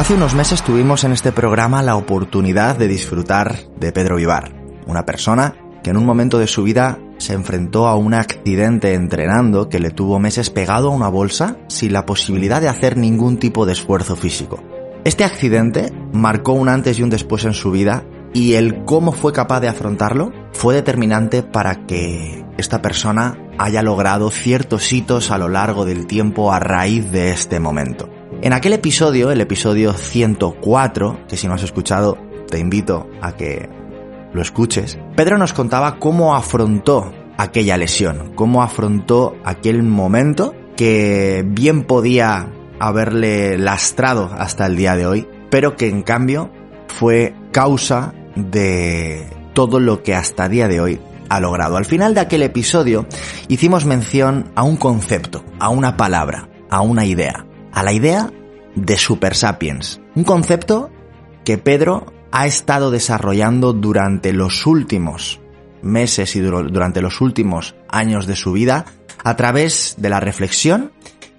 Hace unos meses tuvimos en este programa la oportunidad de disfrutar de Pedro Vivar, una persona que en un momento de su vida se enfrentó a un accidente entrenando que le tuvo meses pegado a una bolsa sin la posibilidad de hacer ningún tipo de esfuerzo físico. Este accidente marcó un antes y un después en su vida y el cómo fue capaz de afrontarlo fue determinante para que esta persona haya logrado ciertos hitos a lo largo del tiempo a raíz de este momento. En aquel episodio, el episodio 104, que si no has escuchado, te invito a que lo escuches, Pedro nos contaba cómo afrontó aquella lesión, cómo afrontó aquel momento que bien podía haberle lastrado hasta el día de hoy, pero que en cambio fue causa de todo lo que hasta el día de hoy ha logrado. Al final de aquel episodio hicimos mención a un concepto, a una palabra, a una idea a la idea de Super Sapiens, un concepto que Pedro ha estado desarrollando durante los últimos meses y durante los últimos años de su vida a través de la reflexión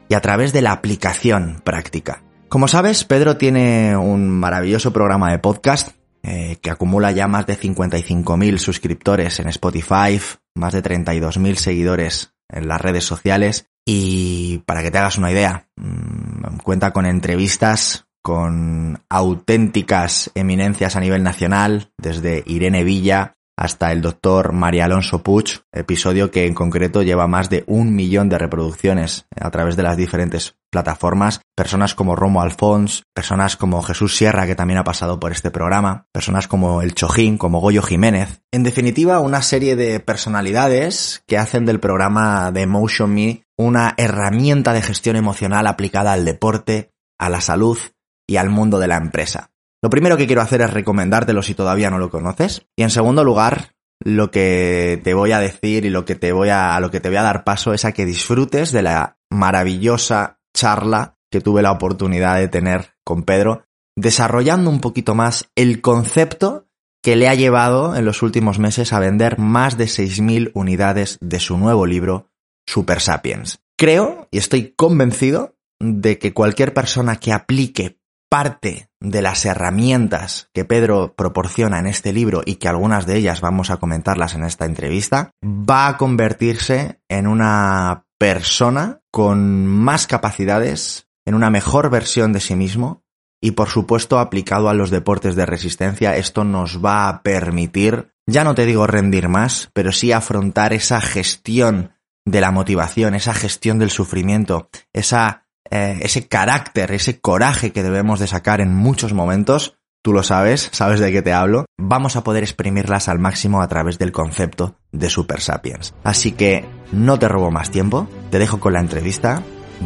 y a través de la aplicación práctica. Como sabes, Pedro tiene un maravilloso programa de podcast eh, que acumula ya más de 55.000 suscriptores en Spotify, más de 32.000 seguidores en las redes sociales y para que te hagas una idea, mm, cuenta con entrevistas con auténticas eminencias a nivel nacional, desde Irene Villa hasta el doctor María Alonso Puig, episodio que en concreto lleva más de un millón de reproducciones a través de las diferentes plataformas, personas como Romo Alfons, personas como Jesús Sierra, que también ha pasado por este programa, personas como El Chojín, como Goyo Jiménez. En definitiva, una serie de personalidades que hacen del programa de Emotion Me una herramienta de gestión emocional aplicada al deporte, a la salud y al mundo de la empresa. Lo primero que quiero hacer es recomendártelo si todavía no lo conoces. Y en segundo lugar, lo que te voy a decir y lo que te voy a, a lo que te voy a dar paso es a que disfrutes de la maravillosa charla que tuve la oportunidad de tener con Pedro, desarrollando un poquito más el concepto que le ha llevado en los últimos meses a vender más de 6.000 unidades de su nuevo libro, Super Sapiens. Creo y estoy convencido de que cualquier persona que aplique parte de las herramientas que Pedro proporciona en este libro y que algunas de ellas vamos a comentarlas en esta entrevista, va a convertirse en una persona con más capacidades, en una mejor versión de sí mismo y por supuesto aplicado a los deportes de resistencia. Esto nos va a permitir, ya no te digo rendir más, pero sí afrontar esa gestión de la motivación, esa gestión del sufrimiento, esa, eh, ese carácter, ese coraje que debemos de sacar en muchos momentos, tú lo sabes, sabes de qué te hablo, vamos a poder exprimirlas al máximo a través del concepto de Super Sapiens. Así que no te robo más tiempo, te dejo con la entrevista,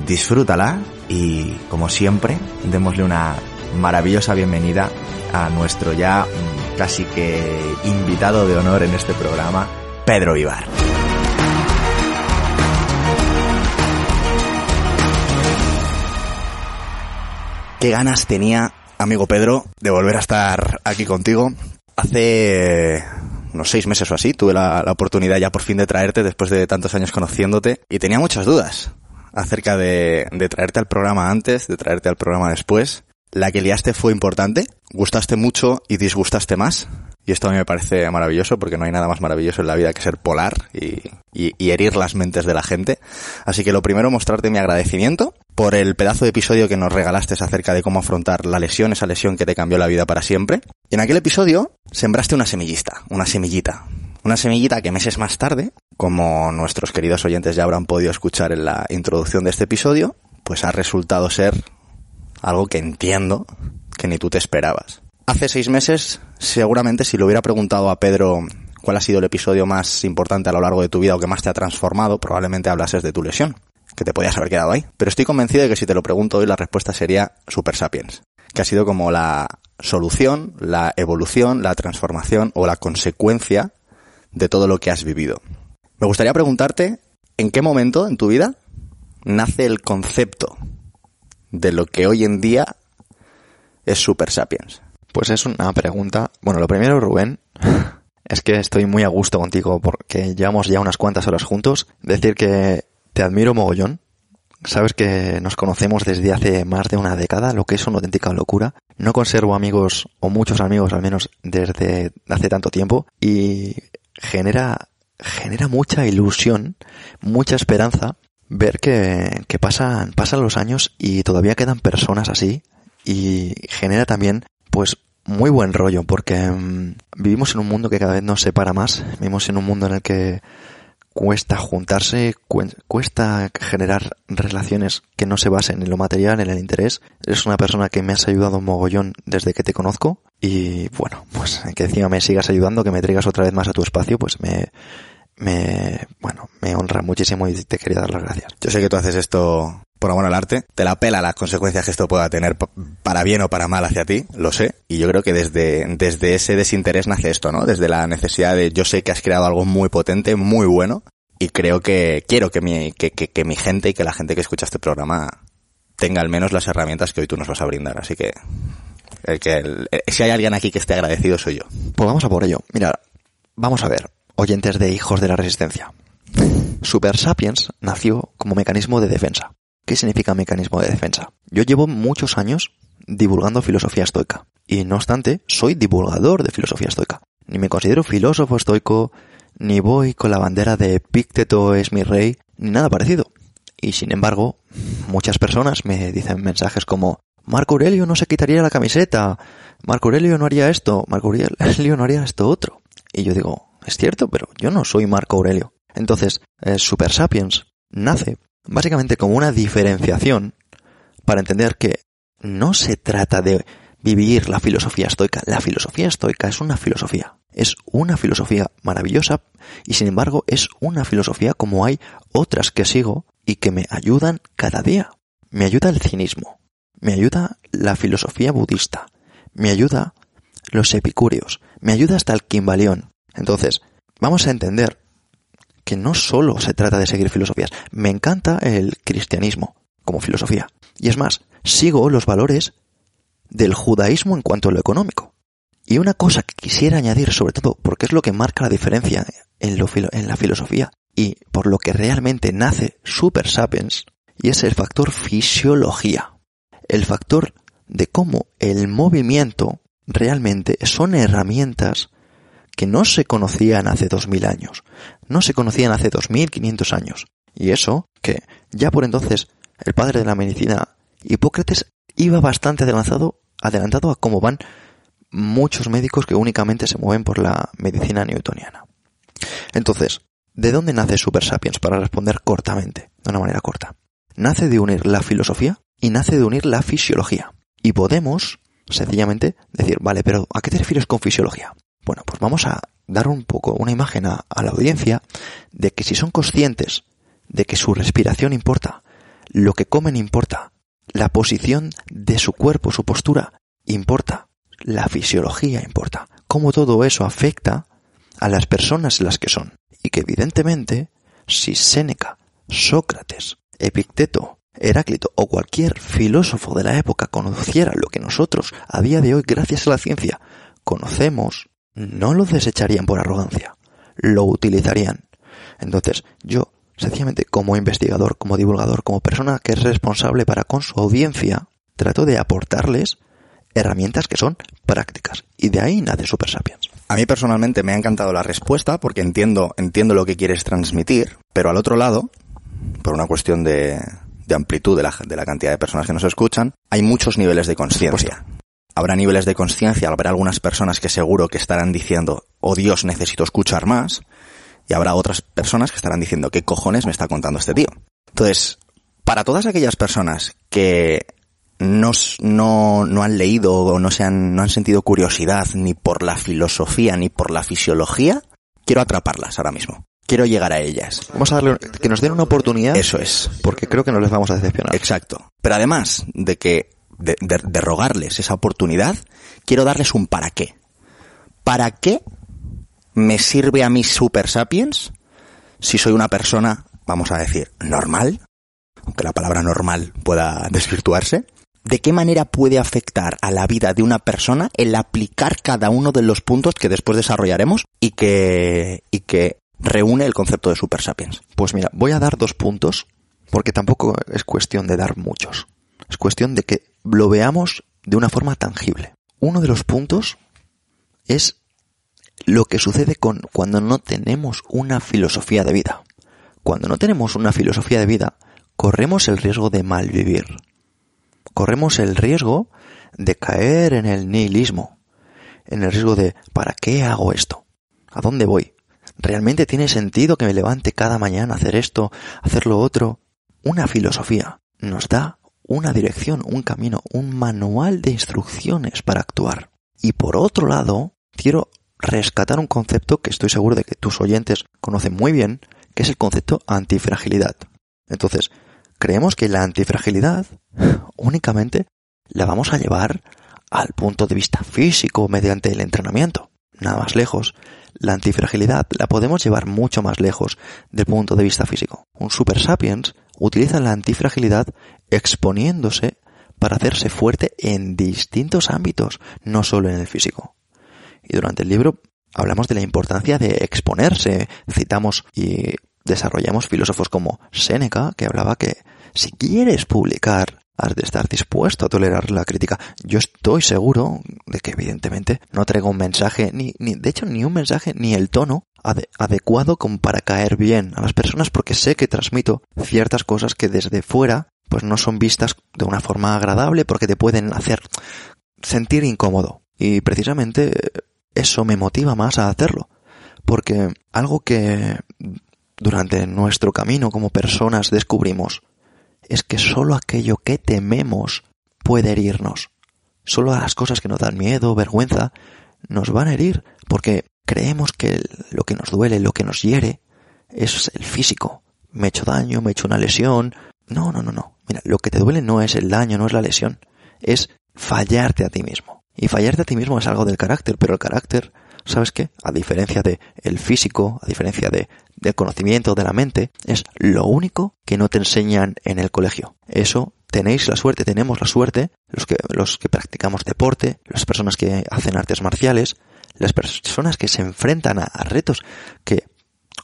disfrútala y, como siempre, démosle una maravillosa bienvenida a nuestro ya mm, casi que invitado de honor en este programa, Pedro Vivar. Qué ganas tenía, amigo Pedro, de volver a estar aquí contigo. Hace unos seis meses o así tuve la, oportunidad ya por fin de traerte después de tantos años conociéndote y tenía muchas dudas acerca de, de traerte al programa antes, de traerte al programa después. La que liaste fue importante, gustaste mucho y disgustaste más. Y esto a mí me parece maravilloso porque no hay nada más maravilloso en la vida que ser polar y, y, herir las mentes de la gente. Así que lo primero, mostrarte mi agradecimiento por el pedazo de episodio que nos regalaste acerca de cómo afrontar la lesión, esa lesión que te cambió la vida para siempre. Y en aquel episodio sembraste una semillista, una semillita. Una semillita que meses más tarde, como nuestros queridos oyentes ya habrán podido escuchar en la introducción de este episodio, pues ha resultado ser algo que entiendo que ni tú te esperabas. Hace seis meses, seguramente si le hubiera preguntado a Pedro cuál ha sido el episodio más importante a lo largo de tu vida o que más te ha transformado, probablemente hablases de tu lesión, que te podías haber quedado ahí. Pero estoy convencido de que si te lo pregunto hoy la respuesta sería Super Sapiens, que ha sido como la solución, la evolución, la transformación o la consecuencia de todo lo que has vivido. Me gustaría preguntarte, ¿en qué momento en tu vida nace el concepto de lo que hoy en día es Super Sapiens? Pues es una pregunta. Bueno, lo primero, Rubén, es que estoy muy a gusto contigo porque llevamos ya unas cuantas horas juntos. Decir que te admiro mogollón. Sabes que nos conocemos desde hace más de una década, lo que es una auténtica locura. No conservo amigos, o muchos amigos al menos, desde hace tanto tiempo. Y genera, genera mucha ilusión, mucha esperanza ver que, que pasan, pasan los años y todavía quedan personas así. Y genera también pues muy buen rollo, porque mm, vivimos en un mundo que cada vez nos separa más, vivimos en un mundo en el que cuesta juntarse, cuesta generar relaciones que no se basen en lo material, en el interés. Eres una persona que me has ayudado un mogollón desde que te conozco y bueno, pues que encima me sigas ayudando, que me traigas otra vez más a tu espacio, pues me, me, bueno, me honra muchísimo y te quería dar las gracias. Yo sé que tú haces esto por amor al arte, te la pela las consecuencias que esto pueda tener para bien o para mal hacia ti, lo sé, y yo creo que desde, desde ese desinterés nace esto, ¿no? Desde la necesidad de, yo sé que has creado algo muy potente, muy bueno, y creo que quiero que mi, que, que, mi gente y que la gente que escucha este programa tenga al menos las herramientas que hoy tú nos vas a brindar, así que, el que si hay alguien aquí que esté agradecido soy yo. Pues vamos a por ello. Mira, vamos a ver, oyentes de Hijos de la Resistencia. Super Sapiens nació como mecanismo de defensa. ¿Qué significa mecanismo de defensa? Yo llevo muchos años divulgando filosofía estoica. Y no obstante, soy divulgador de filosofía estoica. Ni me considero filósofo estoico, ni voy con la bandera de Epicteto es mi rey, ni nada parecido. Y sin embargo, muchas personas me dicen mensajes como Marco Aurelio no se quitaría la camiseta, Marco Aurelio no haría esto, Marco Aurelio no haría esto otro. Y yo digo, es cierto, pero yo no soy Marco Aurelio. Entonces, Super Sapiens nace básicamente como una diferenciación para entender que no se trata de vivir la filosofía estoica. La filosofía estoica es una filosofía. Es una filosofía maravillosa y sin embargo es una filosofía como hay otras que sigo y que me ayudan cada día. Me ayuda el cinismo, me ayuda la filosofía budista, me ayuda los epicúreos, me ayuda hasta el quimbaleón. Entonces, vamos a entender que no solo se trata de seguir filosofías. Me encanta el cristianismo como filosofía. Y es más, sigo los valores del judaísmo en cuanto a lo económico. Y una cosa que quisiera añadir, sobre todo porque es lo que marca la diferencia en, en la filosofía y por lo que realmente nace Super Sapiens, y es el factor fisiología. El factor de cómo el movimiento realmente son herramientas que no se conocían hace dos mil años, no se conocían hace dos mil quinientos años. Y eso, que ya por entonces el padre de la medicina, Hipócrates, iba bastante adelantado, adelantado a cómo van muchos médicos que únicamente se mueven por la medicina newtoniana. Entonces, ¿de dónde nace Super Sapiens? Para responder cortamente, de una manera corta. Nace de unir la filosofía y nace de unir la fisiología. Y podemos, sencillamente, decir, vale, pero ¿a qué te refieres con fisiología? Bueno, pues vamos a dar un poco una imagen a, la audiencia de que si son conscientes de que su respiración importa, lo que comen importa, la posición de su cuerpo, su postura importa, la fisiología importa, cómo todo eso afecta a las personas las que son. Y que evidentemente, si Séneca, Sócrates, Epicteto, Heráclito o cualquier filósofo de la época conociera lo que nosotros, a día de hoy, gracias a la ciencia, conocemos, no lo desecharían por arrogancia, lo utilizarían. Entonces, yo, sencillamente como investigador, como divulgador, como persona que es responsable para con su audiencia, trato de aportarles herramientas que son prácticas. Y de ahí nace Super Sapiens. A mí personalmente me ha encantado la respuesta porque entiendo, entiendo lo que quieres transmitir, pero al otro lado, por una cuestión de, de amplitud de la, de la cantidad de personas que nos escuchan, hay muchos niveles de conciencia. Habrá niveles de conciencia, habrá algunas personas que seguro que estarán diciendo, oh Dios, necesito escuchar más, y habrá otras personas que estarán diciendo, ¿qué cojones me está contando este tío? Entonces, para todas aquellas personas que no, no, no han leído o no, se han, no han sentido curiosidad ni por la filosofía ni por la fisiología, quiero atraparlas ahora mismo. Quiero llegar a ellas. Vamos a darle, que nos den una oportunidad. Eso es. Porque creo que no les vamos a decepcionar. Exacto. Pero además de que, de, rogarles esa oportunidad, quiero darles un para qué. ¿Para qué me sirve a mí Super Sapiens si soy una persona, vamos a decir, normal? Aunque la palabra normal pueda desvirtuarse. ¿De qué manera puede afectar a la vida de una persona el aplicar cada uno de los puntos que después desarrollaremos y que, y que reúne el concepto de Super Sapiens? Pues mira, voy a dar dos puntos, porque tampoco es cuestión de dar muchos. Es cuestión de que lo veamos de una forma tangible. Uno de los puntos es lo que sucede con cuando no tenemos una filosofía de vida. Cuando no tenemos una filosofía de vida, corremos el riesgo de malvivir. Corremos el riesgo de caer en el nihilismo, en el riesgo de ¿para qué hago esto? ¿A dónde voy? ¿Realmente tiene sentido que me levante cada mañana a hacer esto, hacer lo otro? Una filosofía nos da una dirección, un camino, un manual de instrucciones para actuar. Y por otro lado, quiero rescatar un concepto que estoy seguro de que tus oyentes conocen muy bien, que es el concepto antifragilidad. Entonces, creemos que la antifragilidad únicamente la vamos a llevar al punto de vista físico mediante el entrenamiento. Nada más lejos. La antifragilidad la podemos llevar mucho más lejos del punto de vista físico. Un super sapiens utiliza la antifragilidad exponiéndose para hacerse fuerte en distintos ámbitos, no solo en el físico. Y durante el libro hablamos de la importancia de exponerse, citamos y desarrollamos filósofos como Séneca, que hablaba que si quieres publicar, has de estar dispuesto a tolerar la crítica. Yo estoy seguro de que evidentemente no traigo un mensaje, ni, ni de hecho ni un mensaje, ni el tono ade adecuado como para caer bien a las personas porque sé que transmito ciertas cosas que desde fuera pues no son vistas de una forma agradable porque te pueden hacer sentir incómodo. Y precisamente eso me motiva más a hacerlo. Porque algo que durante nuestro camino como personas descubrimos es que solo aquello que tememos puede herirnos. Solo las cosas que nos dan miedo, vergüenza, nos van a herir porque creemos que lo que nos duele, lo que nos hiere, es el físico. Me he hecho daño, me he hecho una lesión. No, no, no, no. Mira, lo que te duele no es el daño, no es la lesión. Es fallarte a ti mismo. Y fallarte a ti mismo es algo del carácter, pero el carácter, ¿sabes qué? A diferencia de el físico, a diferencia de del conocimiento de la mente, es lo único que no te enseñan en el colegio. Eso tenéis la suerte, tenemos la suerte, los que, los que practicamos deporte, las personas que hacen artes marciales, las personas que se enfrentan a, a retos que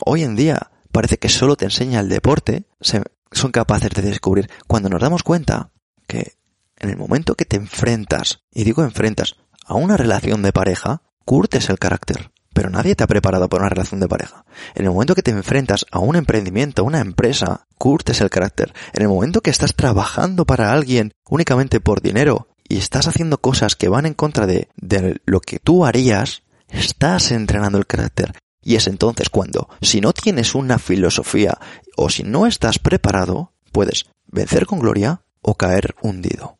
hoy en día parece que solo te enseña el deporte, se, son capaces de descubrir. Cuando nos damos cuenta que en el momento que te enfrentas, y digo enfrentas, a una relación de pareja, curtes el carácter. Pero nadie te ha preparado para una relación de pareja. En el momento que te enfrentas a un emprendimiento, a una empresa, curtes el carácter. En el momento que estás trabajando para alguien únicamente por dinero y estás haciendo cosas que van en contra de, de lo que tú harías, estás entrenando el carácter. Y es entonces cuando, si no tienes una filosofía o si no estás preparado, puedes vencer con gloria o caer hundido.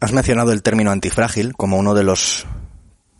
Has mencionado el término antifrágil como uno de los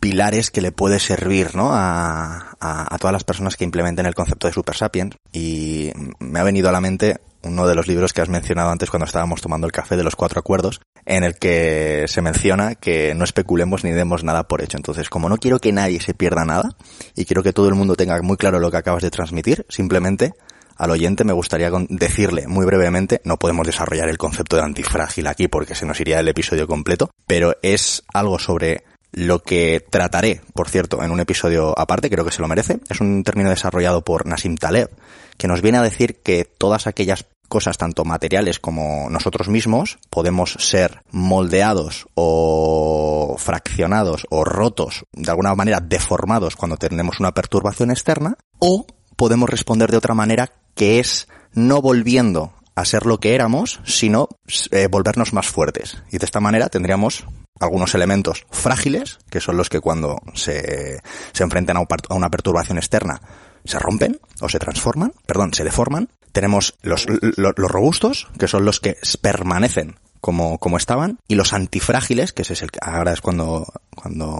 pilares que le puede servir ¿no? a, a, a, todas las personas que implementen el concepto de Super Sapiens y me ha venido a la mente uno de los libros que has mencionado antes cuando estábamos tomando el café de los cuatro acuerdos en el que se menciona que no especulemos ni demos nada por hecho. Entonces, como no quiero que nadie se pierda nada y quiero que todo el mundo tenga muy claro lo que acabas de transmitir, simplemente al oyente me gustaría decirle muy brevemente, no podemos desarrollar el concepto de antifrágil aquí porque se nos iría el episodio completo, pero es algo sobre lo que trataré, por cierto, en un episodio aparte, creo que se lo merece. Es un término desarrollado por Nassim Taleb, que nos viene a decir que todas aquellas cosas tanto materiales como nosotros mismos, podemos ser moldeados o fraccionados o rotos, de alguna manera deformados cuando tenemos una perturbación externa, o podemos responder de otra manera que es no volviendo a ser lo que éramos, sino eh, volvernos más fuertes. Y de esta manera tendríamos algunos elementos frágiles, que son los que cuando se, se enfrentan a una perturbación externa se rompen o se transforman, perdón, se deforman. Tenemos los, los, robustos, que son los que permanecen como, como estaban, y los antifrágiles, que ese es el ahora es cuando, cuando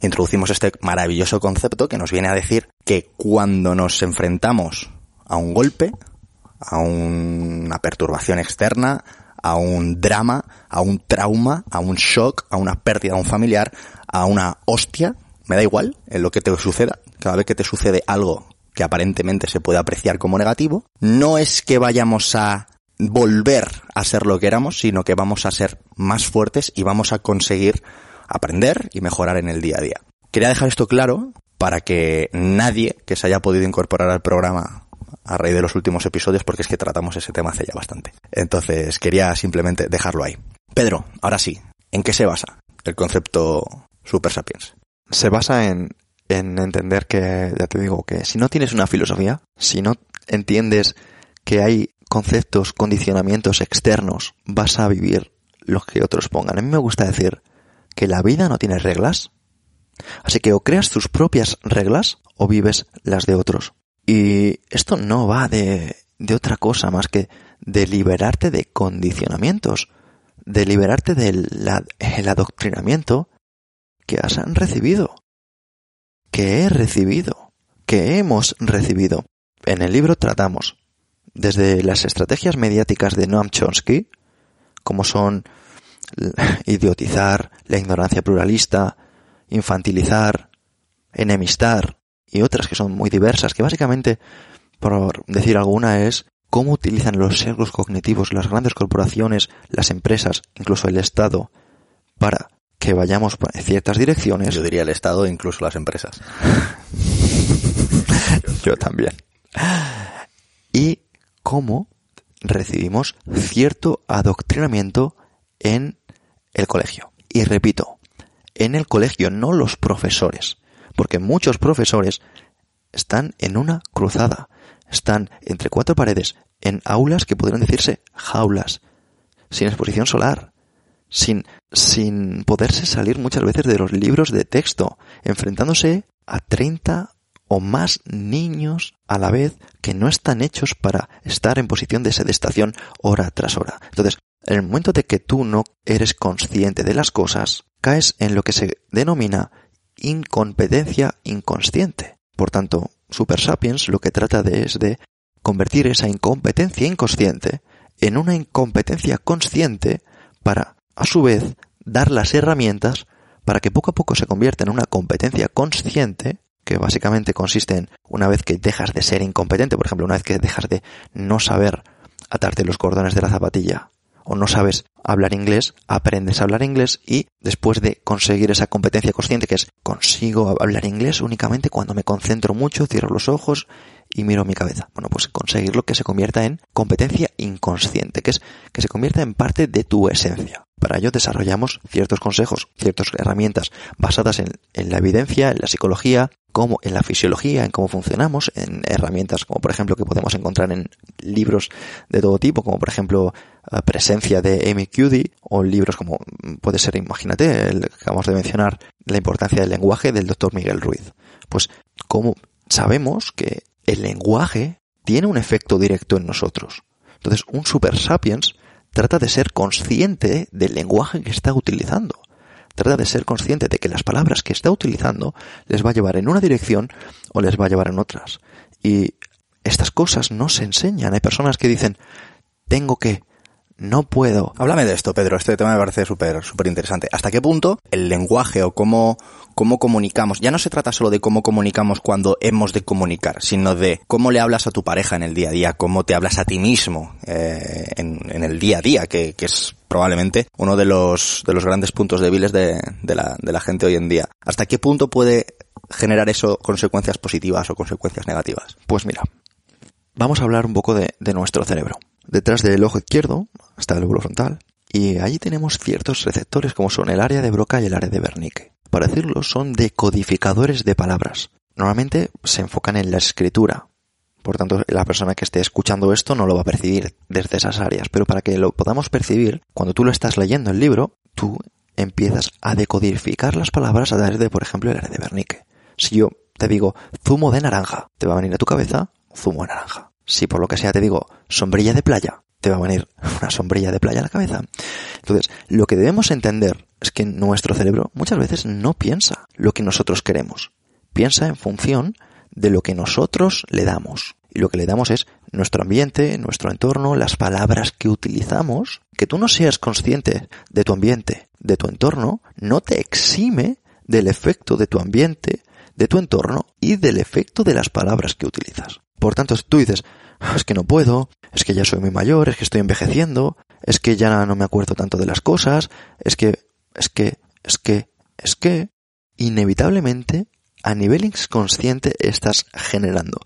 introducimos este maravilloso concepto que nos viene a decir que cuando nos enfrentamos a un golpe, a una perturbación externa, a un drama, a un trauma, a un shock, a una pérdida de un familiar, a una hostia, me da igual en lo que te suceda, cada vez que te sucede algo que aparentemente se puede apreciar como negativo, no es que vayamos a volver a ser lo que éramos, sino que vamos a ser más fuertes y vamos a conseguir aprender y mejorar en el día a día. Quería dejar esto claro para que nadie que se haya podido incorporar al programa a raíz de los últimos episodios, porque es que tratamos ese tema hace ya bastante. Entonces quería simplemente dejarlo ahí. Pedro, ahora sí, ¿en qué se basa el concepto Super Sapiens? Se basa en, en entender que, ya te digo, que si no tienes una filosofía, si no entiendes que hay conceptos, condicionamientos externos, vas a vivir lo que otros pongan. A mí me gusta decir que la vida no tiene reglas, así que o creas tus propias reglas o vives las de otros. Y esto no va de, de otra cosa más que de liberarte de condicionamientos, de liberarte del adoctrinamiento que has recibido, que he recibido, que hemos recibido. En el libro tratamos desde las estrategias mediáticas de Noam Chomsky, como son idiotizar, la ignorancia pluralista, infantilizar, enemistar y otras que son muy diversas, que básicamente, por decir alguna, es cómo utilizan los sesgos cognitivos las grandes corporaciones, las empresas, incluso el Estado, para que vayamos en ciertas direcciones. Yo diría el Estado e incluso las empresas. Yo también. Y cómo recibimos cierto adoctrinamiento en el colegio. Y repito, en el colegio, no los profesores. Porque muchos profesores están en una cruzada. Están entre cuatro paredes, en aulas que podrían decirse jaulas, sin exposición solar, sin, sin poderse salir muchas veces de los libros de texto, enfrentándose a 30 o más niños a la vez que no están hechos para estar en posición de sedestación hora tras hora. Entonces, en el momento de que tú no eres consciente de las cosas, caes en lo que se denomina incompetencia inconsciente. Por tanto, Super Sapiens lo que trata de es de convertir esa incompetencia inconsciente en una incompetencia consciente para, a su vez, dar las herramientas para que poco a poco se convierta en una competencia consciente, que básicamente consiste en una vez que dejas de ser incompetente, por ejemplo, una vez que dejas de no saber atarte los cordones de la zapatilla o no sabes hablar inglés, aprendes a hablar inglés y después de conseguir esa competencia consciente que es consigo hablar inglés únicamente cuando me concentro mucho, cierro los ojos y miro mi cabeza. Bueno, pues conseguirlo que se convierta en competencia inconsciente, que es que se convierta en parte de tu esencia. Para ello desarrollamos ciertos consejos, ciertas herramientas basadas en, en la evidencia, en la psicología, como en la fisiología, en cómo funcionamos, en herramientas como por ejemplo que podemos encontrar en libros de todo tipo, como por ejemplo Presencia de Amy Cuddy, o libros como puede ser, imagínate, el que acabamos de mencionar, La importancia del lenguaje del doctor Miguel Ruiz. Pues como sabemos que el lenguaje tiene un efecto directo en nosotros. Entonces, un super sapiens trata de ser consciente del lenguaje que está utilizando. Trata de ser consciente de que las palabras que está utilizando les va a llevar en una dirección o les va a llevar en otras. Y estas cosas no se enseñan. Hay personas que dicen, tengo que, no puedo. Háblame de esto, Pedro. Este tema me parece súper, súper interesante. ¿Hasta qué punto el lenguaje o cómo, cómo comunicamos, ya no se trata solo de cómo comunicamos cuando hemos de comunicar, sino de cómo le hablas a tu pareja en el día a día, cómo te hablas a ti mismo eh, en, el día a día, que, que, es probablemente uno de los, de los grandes puntos débiles de, de, la, de la gente hoy en día. ¿Hasta qué punto puede generar eso consecuencias positivas o consecuencias negativas? Pues mira, vamos a hablar un poco de, de nuestro cerebro. Detrás del ojo izquierdo, está el lóbulo frontal, y allí tenemos ciertos receptores como son el área de Broca y el área de Wernicke. Para decirlo, son decodificadores de palabras. Normalmente se enfocan en la escritura. Por tanto, la persona que esté escuchando esto no lo va a percibir desde esas áreas. Pero para que lo podamos percibir, cuando tú lo estás leyendo el libro, tú empiezas a decodificar las palabras a través de, por ejemplo, el área de Wernicke. Si yo te digo zumo de naranja, te va a venir a tu cabeza zumo de naranja. Si por lo que sea te digo sombrilla de playa, te va a venir una sombrilla de playa a la cabeza. Entonces, lo que debemos entender es que nuestro cerebro muchas veces no piensa lo que nosotros queremos. Piensa en función de lo que nosotros le damos. Y lo que le damos es nuestro ambiente, nuestro entorno, las palabras que utilizamos. Que tú no seas consciente de tu ambiente, de tu entorno, no te exime del efecto de tu ambiente, de tu entorno y del efecto de las palabras que utilizas. Por tanto, si tú dices, es que no puedo, es que ya soy muy mayor, es que estoy envejeciendo, es que ya no me acuerdo tanto de las cosas, es que, es que, es que, es que, inevitablemente, a nivel inconsciente estás generando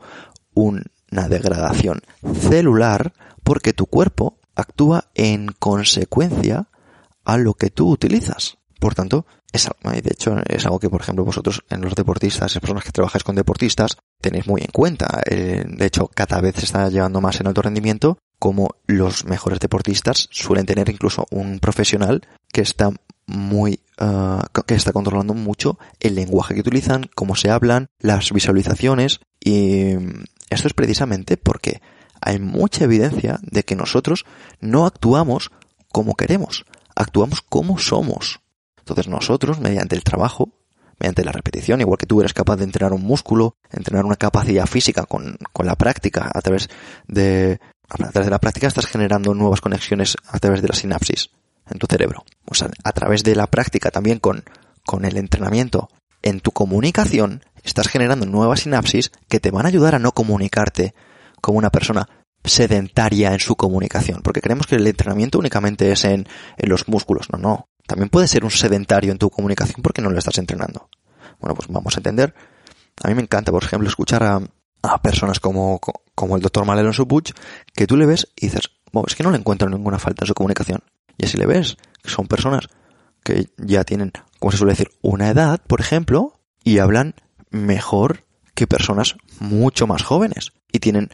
una degradación celular porque tu cuerpo actúa en consecuencia a lo que tú utilizas. Por tanto, es, de hecho, es algo que, por ejemplo, vosotros en los deportistas, las personas que trabajáis con deportistas, tenéis muy en cuenta. Eh, de hecho, cada vez se está llevando más en alto rendimiento como los mejores deportistas suelen tener incluso un profesional que está muy uh, que está controlando mucho el lenguaje que utilizan, cómo se hablan, las visualizaciones y esto es precisamente porque hay mucha evidencia de que nosotros no actuamos como queremos, actuamos como somos. Entonces nosotros, mediante el trabajo, mediante la repetición, igual que tú eres capaz de entrenar un músculo, entrenar una capacidad física con, con la práctica, a través de, a través de la práctica estás generando nuevas conexiones a través de la sinapsis en tu cerebro. O sea, a través de la práctica también con, con el entrenamiento en tu comunicación, estás generando nuevas sinapsis que te van a ayudar a no comunicarte como una persona sedentaria en su comunicación, porque creemos que el entrenamiento únicamente es en, en los músculos. No, no. También puede ser un sedentario en tu comunicación porque no lo estás entrenando. Bueno, pues vamos a entender. A mí me encanta, por ejemplo, escuchar a, a personas como, como el doctor Malero en su que tú le ves y dices, es que no le encuentro ninguna falta en su comunicación. Y así le ves, que son personas que ya tienen, como se suele decir, una edad, por ejemplo, y hablan mejor que personas mucho más jóvenes y tienen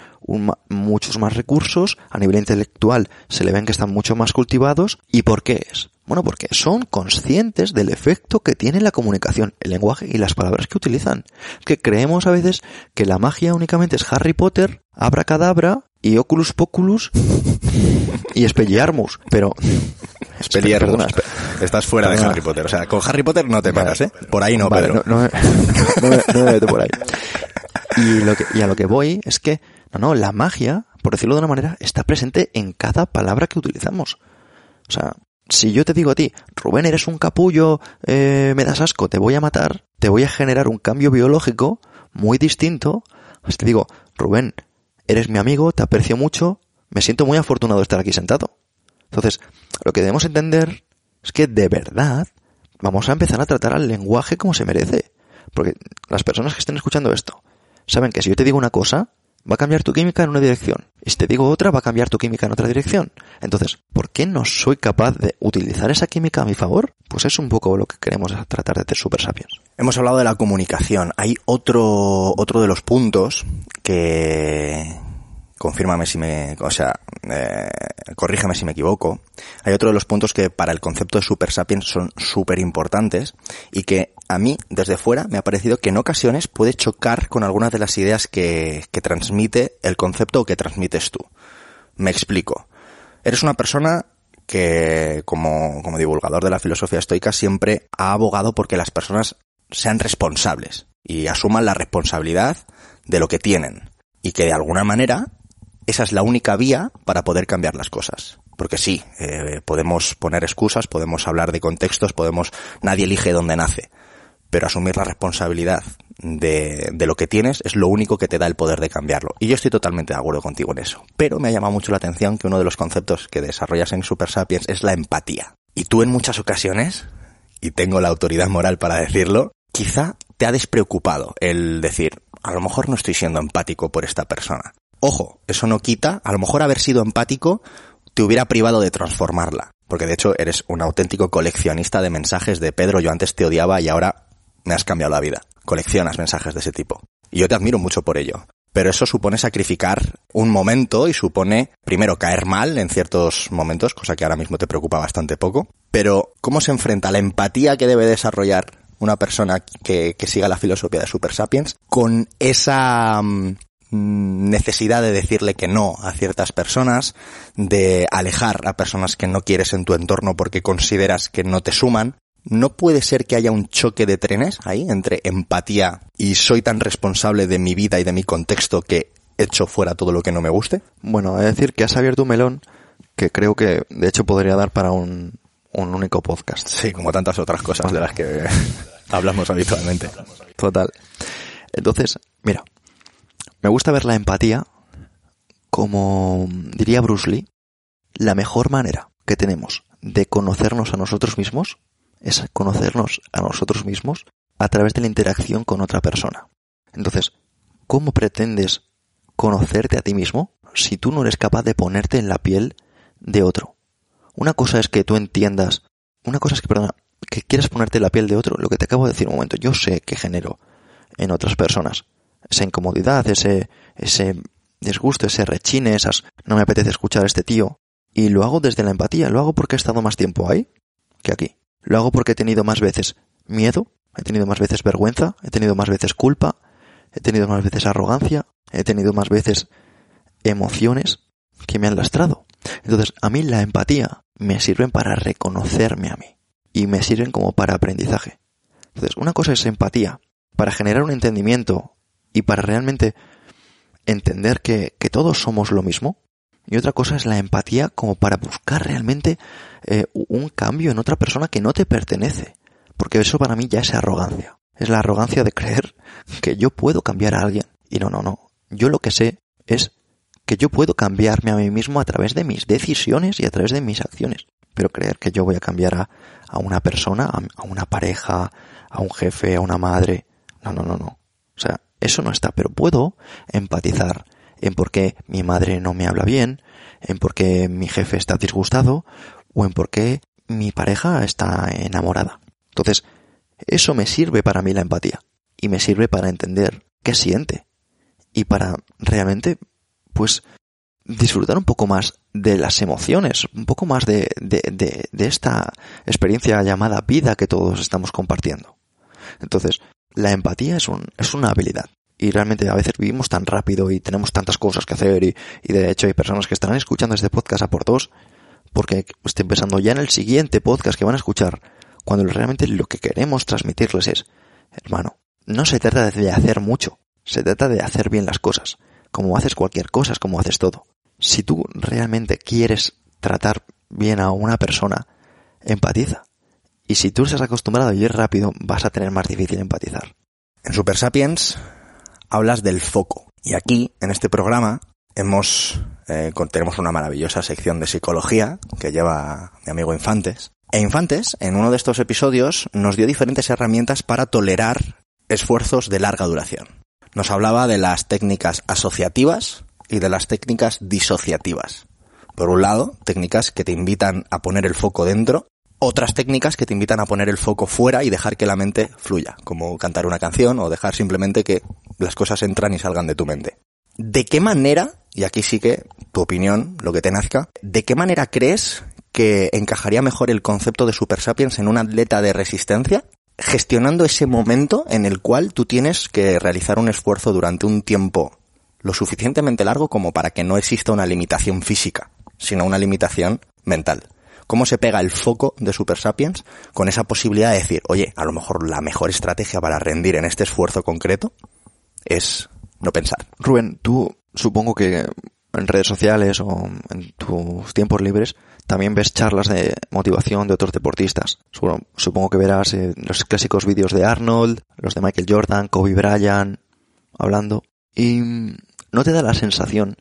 muchos más recursos a nivel intelectual se le ven que están mucho más cultivados y por qué es bueno porque son conscientes del efecto que tiene la comunicación el lenguaje y las palabras que utilizan. Que creemos a veces que la magia únicamente es Harry Potter abracadabra y Oculus Poculus y Expelliarmus pero Expelliarmus. Estás fuera de Harry Potter. O sea con Harry Potter no te paras eh por ahí no Pedro. no, no, me meto por ahí. Y, lo que, y a lo que voy es que, no, no, la magia, por decirlo de una manera, está presente en cada palabra que utilizamos. O sea, si yo te digo a ti, Rubén, eres un capullo, eh, me das asco, te voy a matar, te voy a generar un cambio biológico muy distinto. Si te digo, Rubén, eres mi amigo, te aprecio mucho, me siento muy afortunado de estar aquí sentado. Entonces, lo que debemos entender es que de verdad vamos a empezar a tratar al lenguaje como se merece. Porque las personas que estén escuchando esto saben que si yo te digo una cosa, va a cambiar tu química en una dirección. Y si te digo otra, va a cambiar tu química en otra dirección. Entonces, ¿por qué no soy capaz de utilizar esa química a mi favor? Pues es un poco lo que queremos tratar de hacer Super Sapiens. Hemos hablado de la comunicación. Hay otro, otro de los puntos que, confírmame si me, o sea, eh, corrígeme si me equivoco. Hay otro de los puntos que para el concepto de Super Sapiens son súper importantes y que a mí, desde fuera, me ha parecido que en ocasiones puede chocar con algunas de las ideas que, que transmite el concepto o que transmites tú. Me explico. Eres una persona que, como, como divulgador de la filosofía estoica, siempre ha abogado porque las personas sean responsables y asuman la responsabilidad de lo que tienen y que de alguna manera esa es la única vía para poder cambiar las cosas. Porque sí, eh, podemos poner excusas, podemos hablar de contextos, podemos, nadie elige dónde nace. Pero asumir la responsabilidad de, de lo que tienes es lo único que te da el poder de cambiarlo. Y yo estoy totalmente de acuerdo contigo en eso. Pero me ha llamado mucho la atención que uno de los conceptos que desarrollas en Super Sapiens es la empatía. Y tú en muchas ocasiones, y tengo la autoridad moral para decirlo, quizá te ha despreocupado el decir, a lo mejor no estoy siendo empático por esta persona Ojo, eso no quita, a lo mejor haber sido empático te hubiera privado de transformarla. Porque de hecho eres un auténtico coleccionista de mensajes de Pedro, yo antes te odiaba y ahora me has cambiado la vida. Coleccionas mensajes de ese tipo. Y yo te admiro mucho por ello. Pero eso supone sacrificar un momento y supone, primero, caer mal en ciertos momentos, cosa que ahora mismo te preocupa bastante poco. Pero, ¿cómo se enfrenta la empatía que debe desarrollar una persona que, que siga la filosofía de Super Sapiens con esa mm, necesidad de decirle que no a ciertas personas, de alejar a personas que no quieres en tu entorno porque consideras que no te suman, ¿No puede ser que haya un choque de trenes ahí entre empatía y soy tan responsable de mi vida y de mi contexto que echo fuera todo lo que no me guste? Bueno, es decir que has abierto un melón que creo que de hecho podría dar para un, un único podcast. Sí, como tantas otras cosas de las que hablamos habitualmente. Total. Entonces, mira, me gusta ver la empatía como diría Bruce Lee, la mejor manera que tenemos de conocernos a nosotros mismos es conocernos a nosotros mismos a través de la interacción con otra persona. Entonces, ¿cómo pretendes conocerte a ti mismo si tú no eres capaz de ponerte en la piel de otro? Una cosa es que tú entiendas, una cosa es que, perdona, que quieras ponerte en la piel de otro, lo que te acabo de decir un momento, yo sé que genero en otras personas esa incomodidad, ese, ese disgusto, ese rechine, esas, no me apetece escuchar a este tío, y lo hago desde la empatía, lo hago porque he estado más tiempo ahí que aquí. Lo hago porque he tenido más veces miedo, he tenido más veces vergüenza, he tenido más veces culpa, he tenido más veces arrogancia, he tenido más veces emociones que me han lastrado. Entonces, a mí la empatía me sirve para reconocerme a mí y me sirven como para aprendizaje. Entonces, una cosa es empatía para generar un entendimiento y para realmente entender que, que todos somos lo mismo, y otra cosa es la empatía como para buscar realmente eh, un cambio en otra persona que no te pertenece. Porque eso para mí ya es arrogancia. Es la arrogancia de creer que yo puedo cambiar a alguien. Y no, no, no. Yo lo que sé es que yo puedo cambiarme a mí mismo a través de mis decisiones y a través de mis acciones. Pero creer que yo voy a cambiar a, a una persona, a, a una pareja, a un jefe, a una madre. No, no, no, no. O sea, eso no está. Pero puedo empatizar en por qué mi madre no me habla bien, en por qué mi jefe está disgustado o en por qué mi pareja está enamorada. Entonces, eso me sirve para mí la empatía y me sirve para entender qué siente y para realmente, pues, disfrutar un poco más de las emociones, un poco más de, de, de, de esta experiencia llamada vida que todos estamos compartiendo. Entonces, la empatía es, un, es una habilidad y realmente a veces vivimos tan rápido y tenemos tantas cosas que hacer y, de hecho hay personas que estarán escuchando este podcast a por dos porque estoy pensando ya en el siguiente podcast que van a escuchar cuando realmente lo que queremos transmitirles es hermano, no se trata de hacer mucho, se trata de hacer bien las cosas, como haces cualquier cosa, es como haces todo. Si tú realmente quieres tratar bien a una persona, empatiza. Y si tú estás acostumbrado a ir rápido, vas a tener más difícil empatizar. En Super Sapiens hablas del foco. Y aquí, en este programa, hemos, eh, tenemos una maravillosa sección de psicología que lleva mi amigo Infantes. E Infantes, en uno de estos episodios, nos dio diferentes herramientas para tolerar esfuerzos de larga duración. Nos hablaba de las técnicas asociativas y de las técnicas disociativas. Por un lado, técnicas que te invitan a poner el foco dentro otras técnicas que te invitan a poner el foco fuera y dejar que la mente fluya, como cantar una canción o dejar simplemente que las cosas entran y salgan de tu mente. ¿De qué manera, y aquí sí que tu opinión, lo que te nazca, ¿de qué manera crees que encajaría mejor el concepto de Super Sapiens en un atleta de resistencia? Gestionando ese momento en el cual tú tienes que realizar un esfuerzo durante un tiempo lo suficientemente largo como para que no exista una limitación física, sino una limitación mental cómo se pega el foco de Super Sapiens con esa posibilidad de decir, oye, a lo mejor la mejor estrategia para rendir en este esfuerzo concreto es no pensar. Rubén, tú supongo que en redes sociales o en tus tiempos libres también ves charlas de motivación de otros deportistas. Supongo que verás eh, los clásicos vídeos de Arnold, los de Michael Jordan, Kobe Bryant, hablando. Y no te da la sensación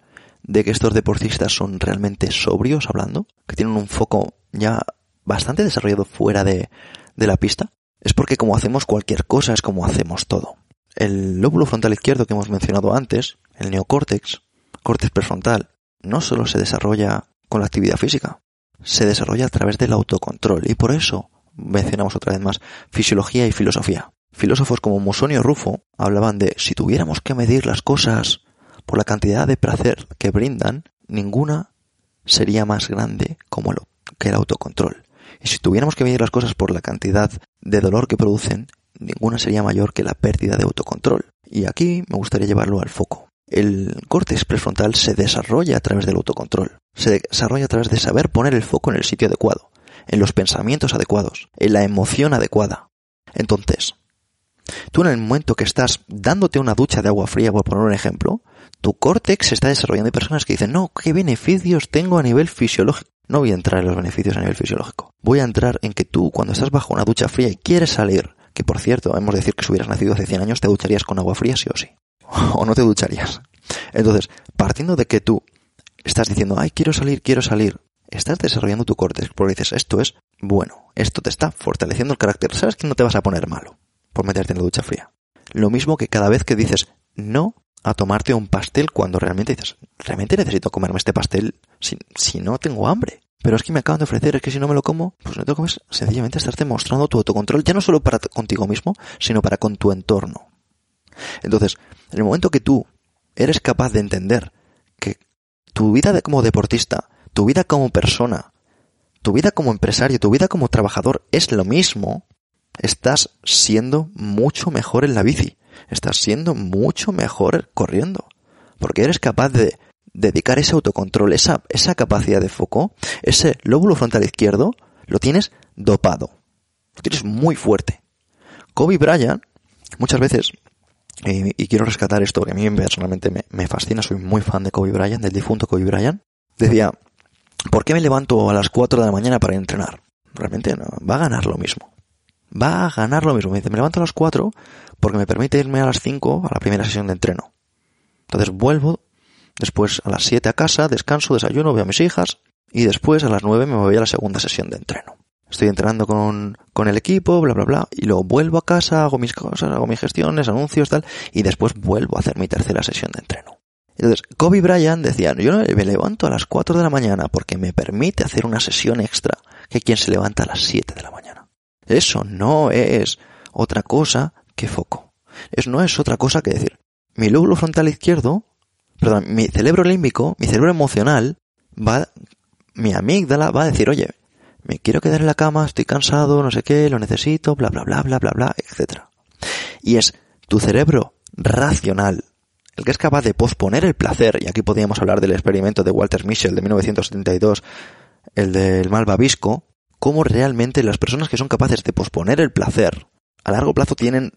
de que estos deportistas son realmente sobrios hablando, que tienen un foco ya bastante desarrollado fuera de, de la pista, es porque como hacemos cualquier cosa es como hacemos todo. El lóbulo frontal izquierdo que hemos mencionado antes, el neocórtex, córtex prefrontal no solo se desarrolla con la actividad física, se desarrolla a través del autocontrol y por eso mencionamos otra vez más fisiología y filosofía. Filósofos como Musonio Rufo hablaban de si tuviéramos que medir las cosas por la cantidad de placer que brindan, ninguna sería más grande como lo, que el autocontrol. Y si tuviéramos que medir las cosas por la cantidad de dolor que producen, ninguna sería mayor que la pérdida de autocontrol. Y aquí me gustaría llevarlo al foco. El córtex prefrontal se desarrolla a través del autocontrol. Se desarrolla a través de saber poner el foco en el sitio adecuado, en los pensamientos adecuados, en la emoción adecuada. Entonces, tú en el momento que estás dándote una ducha de agua fría, por poner un ejemplo, tu córtex se está desarrollando. Hay personas que dicen, no, ¿qué beneficios tengo a nivel fisiológico? No voy a entrar en los beneficios a nivel fisiológico. Voy a entrar en que tú, cuando estás bajo una ducha fría y quieres salir, que por cierto, hemos de decir que si hubieras nacido hace 100 años, te ducharías con agua fría sí o sí. o no te ducharías. Entonces, partiendo de que tú estás diciendo, ay, quiero salir, quiero salir, estás desarrollando tu córtex porque dices, esto es bueno, esto te está fortaleciendo el carácter. Sabes que no te vas a poner malo por meterte en la ducha fría. Lo mismo que cada vez que dices no a tomarte un pastel cuando realmente dices, realmente necesito comerme este pastel si, si no tengo hambre. Pero es que me acaban de ofrecer, es que si no me lo como, pues no te comes, sencillamente estás demostrando tu autocontrol, ya no solo para contigo mismo, sino para con tu entorno. Entonces, en el momento que tú eres capaz de entender que tu vida como deportista, tu vida como persona, tu vida como empresario, tu vida como trabajador es lo mismo, estás siendo mucho mejor en la bici, estás siendo mucho mejor corriendo, porque eres capaz de dedicar ese autocontrol, esa, capacidad de foco, ese lóbulo frontal izquierdo, lo tienes dopado, lo tienes muy fuerte. Kobe Bryant, muchas veces y, quiero rescatar esto que a mí personalmente me, fascina, soy muy fan de Kobe Bryant, del difunto Kobe Bryant, decía, ¿por qué me levanto a las 4 de la mañana para entrenar? Realmente no, va a ganar lo mismo. Va a ganar lo mismo. Me dice, me levanto a las 4 porque me permite irme a las 5 a la primera sesión de entreno. Entonces vuelvo, después a las 7 a casa, descanso, desayuno, veo a mis hijas y después a las 9 me voy a la segunda sesión de entreno estoy entrenando con, con el equipo, bla, bla, bla, y luego vuelvo a casa, hago mis cosas, hago mis gestiones, anuncios, tal, y después vuelvo a hacer mi tercera sesión de entreno. Entonces, Kobe Bryant decía, yo me levanto a las 4 de la mañana porque me permite hacer una sesión extra que quien se levanta a las 7 de la mañana. Eso no es otra cosa que foco. Eso no es otra cosa que decir, mi lóbulo frontal izquierdo, perdón, mi cerebro límbico, mi cerebro emocional, va, mi amígdala va a decir, oye, me quiero quedar en la cama, estoy cansado, no sé qué, lo necesito, bla, bla, bla, bla, bla, bla, etc. Y es tu cerebro racional, el que es capaz de posponer el placer, y aquí podríamos hablar del experimento de Walter Mischel de 1972, el del malvavisco, cómo realmente las personas que son capaces de posponer el placer a largo plazo tienen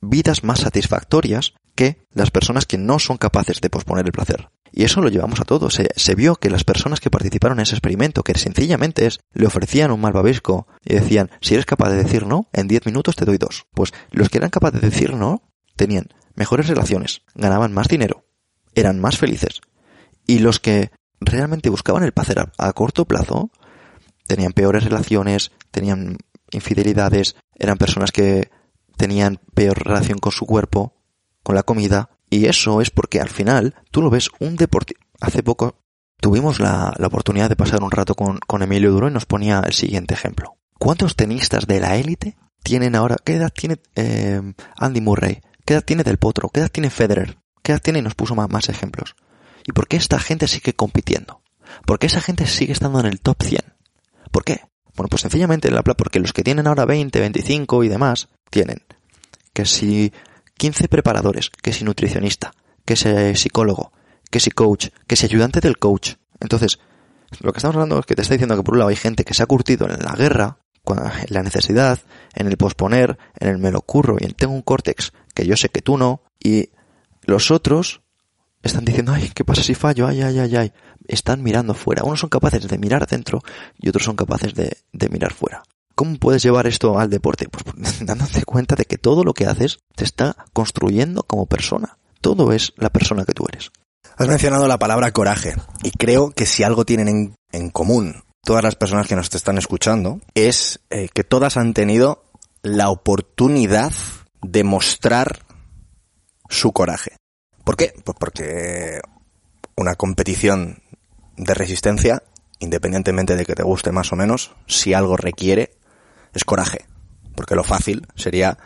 vidas más satisfactorias que las personas que no son capaces de posponer el placer. Y eso lo llevamos a todos. Se, vio que las personas que participaron en ese experimento, que sencillamente es, le ofrecían un malvavisco y decían, si eres capaz de decir no, en 10 minutos te doy dos. Pues los que eran capaces de decir no, tenían mejores relaciones, ganaban más dinero, eran más felices. Y los que realmente buscaban el placer a corto plazo, tenían peores relaciones, tenían infidelidades, eran personas que tenían peor relación con su cuerpo, con la comida, y eso es porque al final tú lo ves un deporte. Hace poco tuvimos la, oportunidad de pasar un rato con, con, Emilio Duro y nos ponía el siguiente ejemplo. ¿Cuántos tenistas de la élite tienen ahora? ¿Qué edad tiene eh, Andy Murray? ¿Qué edad tiene Del Potro? ¿Qué edad tiene Federer? ¿Qué edad tiene? Y nos puso más, más ejemplos. ¿Y por qué esta gente sigue compitiendo? ¿Por qué esa gente sigue estando en el top 100? ¿Por qué? Bueno, pues sencillamente la porque los que tienen ahora 20, 25 y demás, tienen que si 15 preparadores, que si nutricionista, que si psicólogo, que si coach, que si ayudante del coach. Entonces, lo que estamos hablando es que te está diciendo que por un lado hay gente que se ha curtido en la guerra, en la necesidad, en el posponer, en el me lo curro y en tengo un córtex que yo sé que tú no, y los otros están diciendo, ay, ¿qué pasa si fallo? Ay, ay, ay, ay. Están mirando fuera. Unos son capaces de mirar adentro y otros son capaces de, de mirar fuera. ¿Cómo puedes llevar esto al deporte? Pues dándote cuenta de que todo lo que haces te está construyendo como persona. Todo es la persona que tú eres. Has mencionado la palabra coraje y creo que si algo tienen en, común todas las personas que nos están escuchando es eh, que todas han tenido la oportunidad de mostrar su coraje. ¿Por qué? Pues porque una competición de resistencia, independientemente de que te guste más o menos, si algo requiere, es coraje. Porque lo fácil sería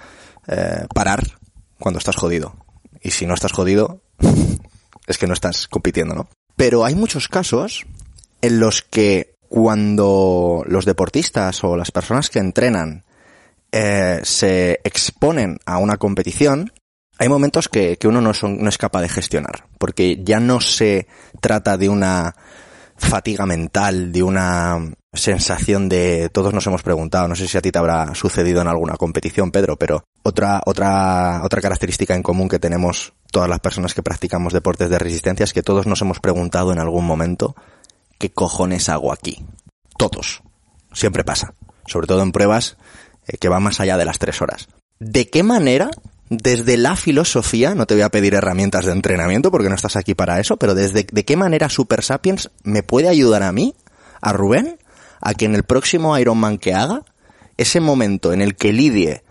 eh, parar cuando estás jodido. Y si no estás jodido, es que no estás compitiendo, ¿no? Pero hay muchos casos en los que cuando los deportistas o las personas que entrenan eh, se exponen a una competición, hay momentos que, que uno no, son, no es capaz de gestionar, porque ya no se trata de una fatiga mental, de una sensación de todos nos hemos preguntado, no sé si a ti te habrá sucedido en alguna competición, Pedro, pero otra otra otra característica en común que tenemos todas las personas que practicamos deportes de resistencia es que todos nos hemos preguntado en algún momento qué cojones hago aquí. Todos. Siempre pasa, sobre todo en pruebas eh, que van más allá de las tres horas. ¿De qué manera desde la filosofía, no te voy a pedir herramientas de entrenamiento porque no estás aquí para eso, pero desde de qué manera Super Sapiens me puede ayudar a mí, a Rubén, a que en el próximo Ironman que haga, ese momento en el que lidie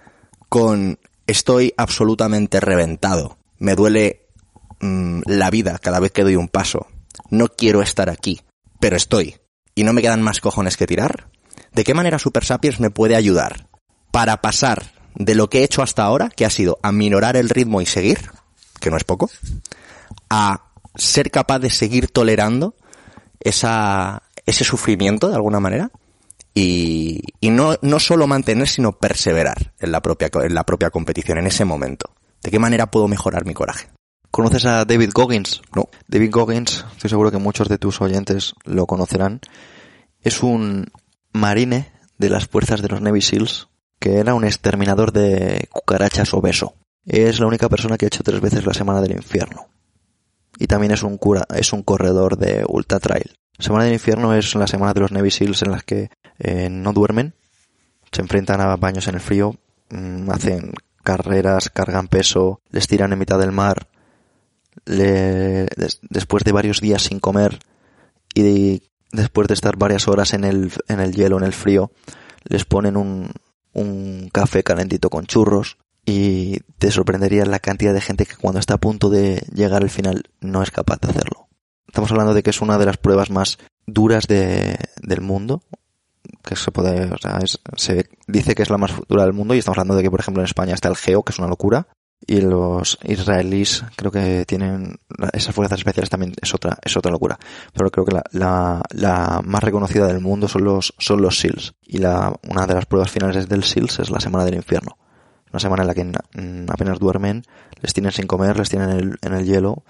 con estoy absolutamente reventado, me duele mmm, la vida cada vez que doy un paso, no quiero estar aquí, pero estoy, y no me quedan más cojones que tirar, ¿de qué manera Super Sapiens me puede ayudar para pasar de lo que he hecho hasta ahora, que ha sido aminorar el ritmo y seguir, que no es poco, a ser capaz de seguir tolerando esa, ese sufrimiento de alguna manera y, y no, no solo mantener, sino perseverar en la, propia, en la propia competición, en ese momento. ¿De qué manera puedo mejorar mi coraje? ¿Conoces a David Goggins? No. David Goggins, estoy seguro que muchos de tus oyentes lo conocerán. Es un marine de las fuerzas de los Navy SEALs que era un exterminador de cucarachas obeso. Es la única persona que ha hecho tres veces la Semana del Infierno. Y también es un, cura, es un corredor de ultra trail. Semana del Infierno es la semana de los Navy Seals en las que eh, no duermen, se enfrentan a baños en el frío, mmm, hacen carreras, cargan peso, les tiran en mitad del mar, le, des, después de varios días sin comer y después de estar varias horas en el, en el hielo, en el frío, les ponen un, un café calentito con churros y te sorprendería la cantidad de gente que cuando está a punto de llegar al final no es capaz de hacerlo. Estamos hablando de que es una de las pruebas más duras de, del mundo, que se puede, o sea, es, se dice que es la más dura del mundo y estamos hablando de que por ejemplo en España está el Geo, que es una locura, y los israelíes creo que tienen esas fuerzas especiales también es otra es otra locura. Pero creo que la, la, la, más reconocida del mundo son los son los SEALs. Y la una de las pruebas finales del SEALs es la semana del infierno. Una semana en la que apenas duermen les tienen sin comer les tienen en el, en el hielo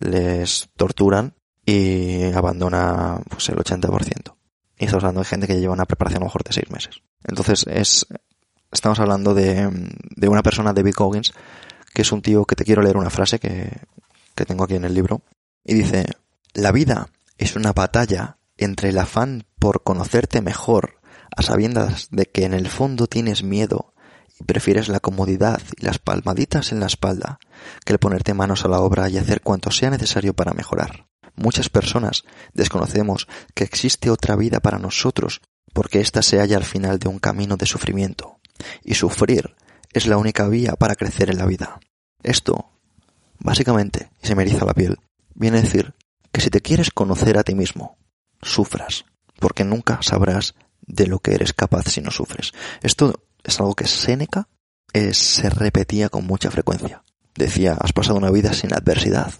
les torturan y abandona pues el 80% y estamos hablando de gente que lleva una preparación a lo mejor de seis meses. Entonces es estamos hablando de, de una persona David Goggins que es un tío que te quiero leer una frase que, que tengo aquí en el libro. Y dice, la vida es una batalla entre el afán por conocerte mejor, a sabiendas de que en el fondo tienes miedo y prefieres la comodidad y las palmaditas en la espalda, que el ponerte manos a la obra y hacer cuanto sea necesario para mejorar. Muchas personas desconocemos que existe otra vida para nosotros, porque ésta se halla al final de un camino de sufrimiento. Y sufrir es la única vía para crecer en la vida. Esto, básicamente, y se me eriza la piel, viene a decir que si te quieres conocer a ti mismo, sufras, porque nunca sabrás de lo que eres capaz si no sufres. Esto es algo que Séneca eh, se repetía con mucha frecuencia. Decía, has pasado una vida sin adversidad,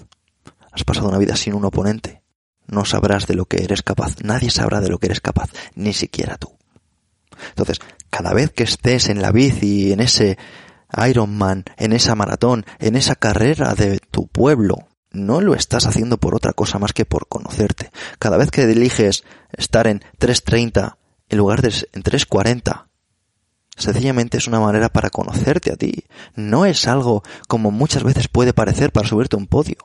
has pasado una vida sin un oponente, no sabrás de lo que eres capaz, nadie sabrá de lo que eres capaz, ni siquiera tú. Entonces, cada vez que estés en la bici, en ese Ironman, en esa maratón, en esa carrera de tu pueblo, no lo estás haciendo por otra cosa más que por conocerte. Cada vez que eliges estar en 3.30 en lugar de en 3.40, sencillamente es una manera para conocerte a ti. No es algo como muchas veces puede parecer para subirte a un podio.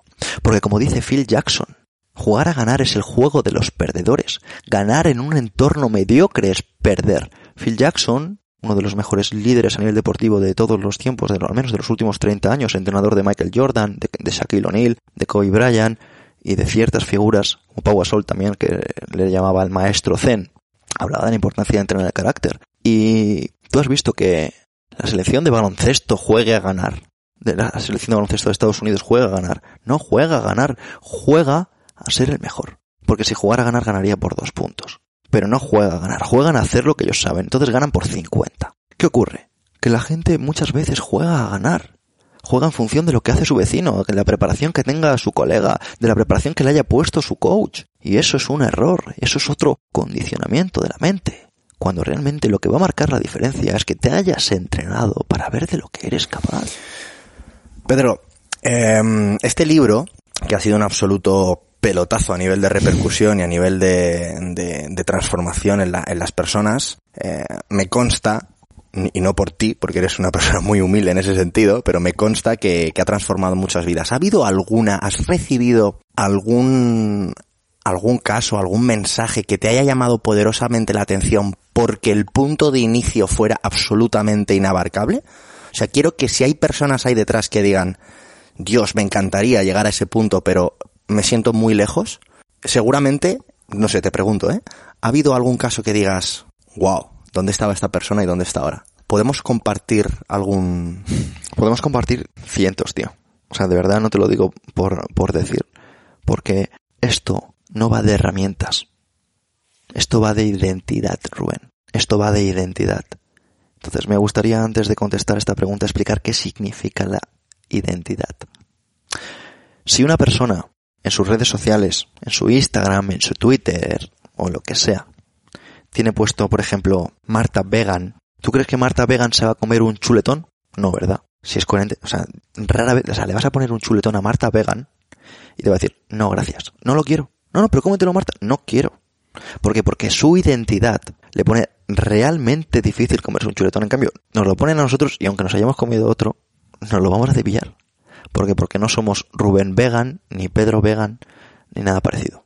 Porque como dice Phil Jackson, jugar a ganar es el juego de los perdedores. Ganar en un entorno mediocre es perder. Phil Jackson, uno de los mejores líderes a nivel deportivo de todos los tiempos, de, al menos de los últimos 30 años, entrenador de Michael Jordan, de, Shaquille O'Neal, de Kobe Bryant y de ciertas figuras, como Pau Gasol también, que le llamaba el maestro Zen, hablaba de la importancia de entrenar el carácter. Y tú has visto que la selección de baloncesto juegue a ganar. La selección de baloncesto de Estados Unidos juega a ganar. No juega a ganar, juega a ser el mejor. Porque si jugara a ganar, ganaría por dos puntos. Pero no juega a ganar, juegan a hacer lo que ellos saben, entonces ganan por 50. ¿Qué ocurre? Que la gente muchas veces juega a ganar. Juega en función de lo que hace su vecino, de la preparación que tenga su colega, de la preparación que le haya puesto su coach. Y eso es un error, eso es otro condicionamiento de la mente. Cuando realmente lo que va a marcar la diferencia es que te hayas entrenado para ver de lo que eres capaz. Pedro, em, este libro, que ha sido un absoluto pelotazo a nivel de repercusión y a nivel de, de, transformación en, la, en, las personas, eh, me consta, y no por ti, porque eres una persona muy humilde en ese sentido, pero me consta que, que ha transformado muchas vidas. ¿Ha habido alguna, has recibido algún, algún caso, algún mensaje que te haya llamado poderosamente la atención porque el punto de inicio fuera absolutamente inabarcable? O sea, quiero que si hay personas ahí detrás que digan, Dios, me encantaría llegar a ese punto, pero me siento muy lejos, seguramente, no sé, te pregunto, ¿eh? ¿Ha habido algún caso que digas, wow, ¿dónde estaba esta persona y dónde está ahora? ¿Podemos compartir algún...? Podemos compartir cientos, tío. O sea, de verdad no te lo digo por, por decir. Porque esto no va de herramientas. Esto va de identidad, Rubén. Esto va de identidad. Entonces me gustaría antes de contestar esta pregunta explicar qué significa la identidad. Si una persona en sus redes sociales, en su Instagram, en su Twitter o lo que sea, tiene puesto, por ejemplo, Marta Vegan, ¿tú crees que Marta Vegan se va a comer un chuletón? No, ¿verdad? Si es coherente, o sea, rara vez, o sea, le vas a poner un chuletón a Marta Vegan y te va a decir, no, gracias, no lo quiero. No, no, pero cómetelo Marta, no quiero. ¿Por qué? Porque su identidad le pone realmente difícil comerse un chuletón. En cambio, nos lo ponen a nosotros y aunque nos hayamos comido otro, nos lo vamos a cepillar. ¿Por qué? Porque no somos Rubén Vegan, ni Pedro Vegan, ni nada parecido.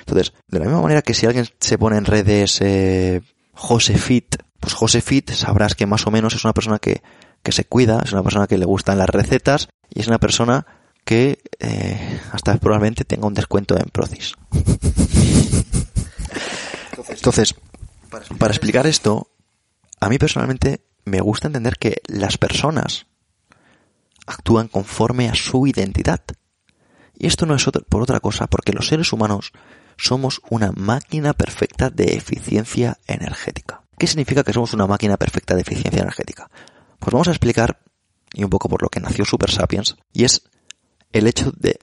Entonces, de la misma manera que si alguien se pone en redes eh, Josefit, pues Josefit sabrás que más o menos es una persona que, que se cuida, es una persona que le gustan las recetas y es una persona que eh, hasta probablemente tenga un descuento en Procis. Entonces, para explicar esto, a mí personalmente me gusta entender que las personas actúan conforme a su identidad. Y esto no es por otra cosa, porque los seres humanos somos una máquina perfecta de eficiencia energética. ¿Qué significa que somos una máquina perfecta de eficiencia energética? Pues vamos a explicar, y un poco por lo que nació Super Sapiens, y es el hecho de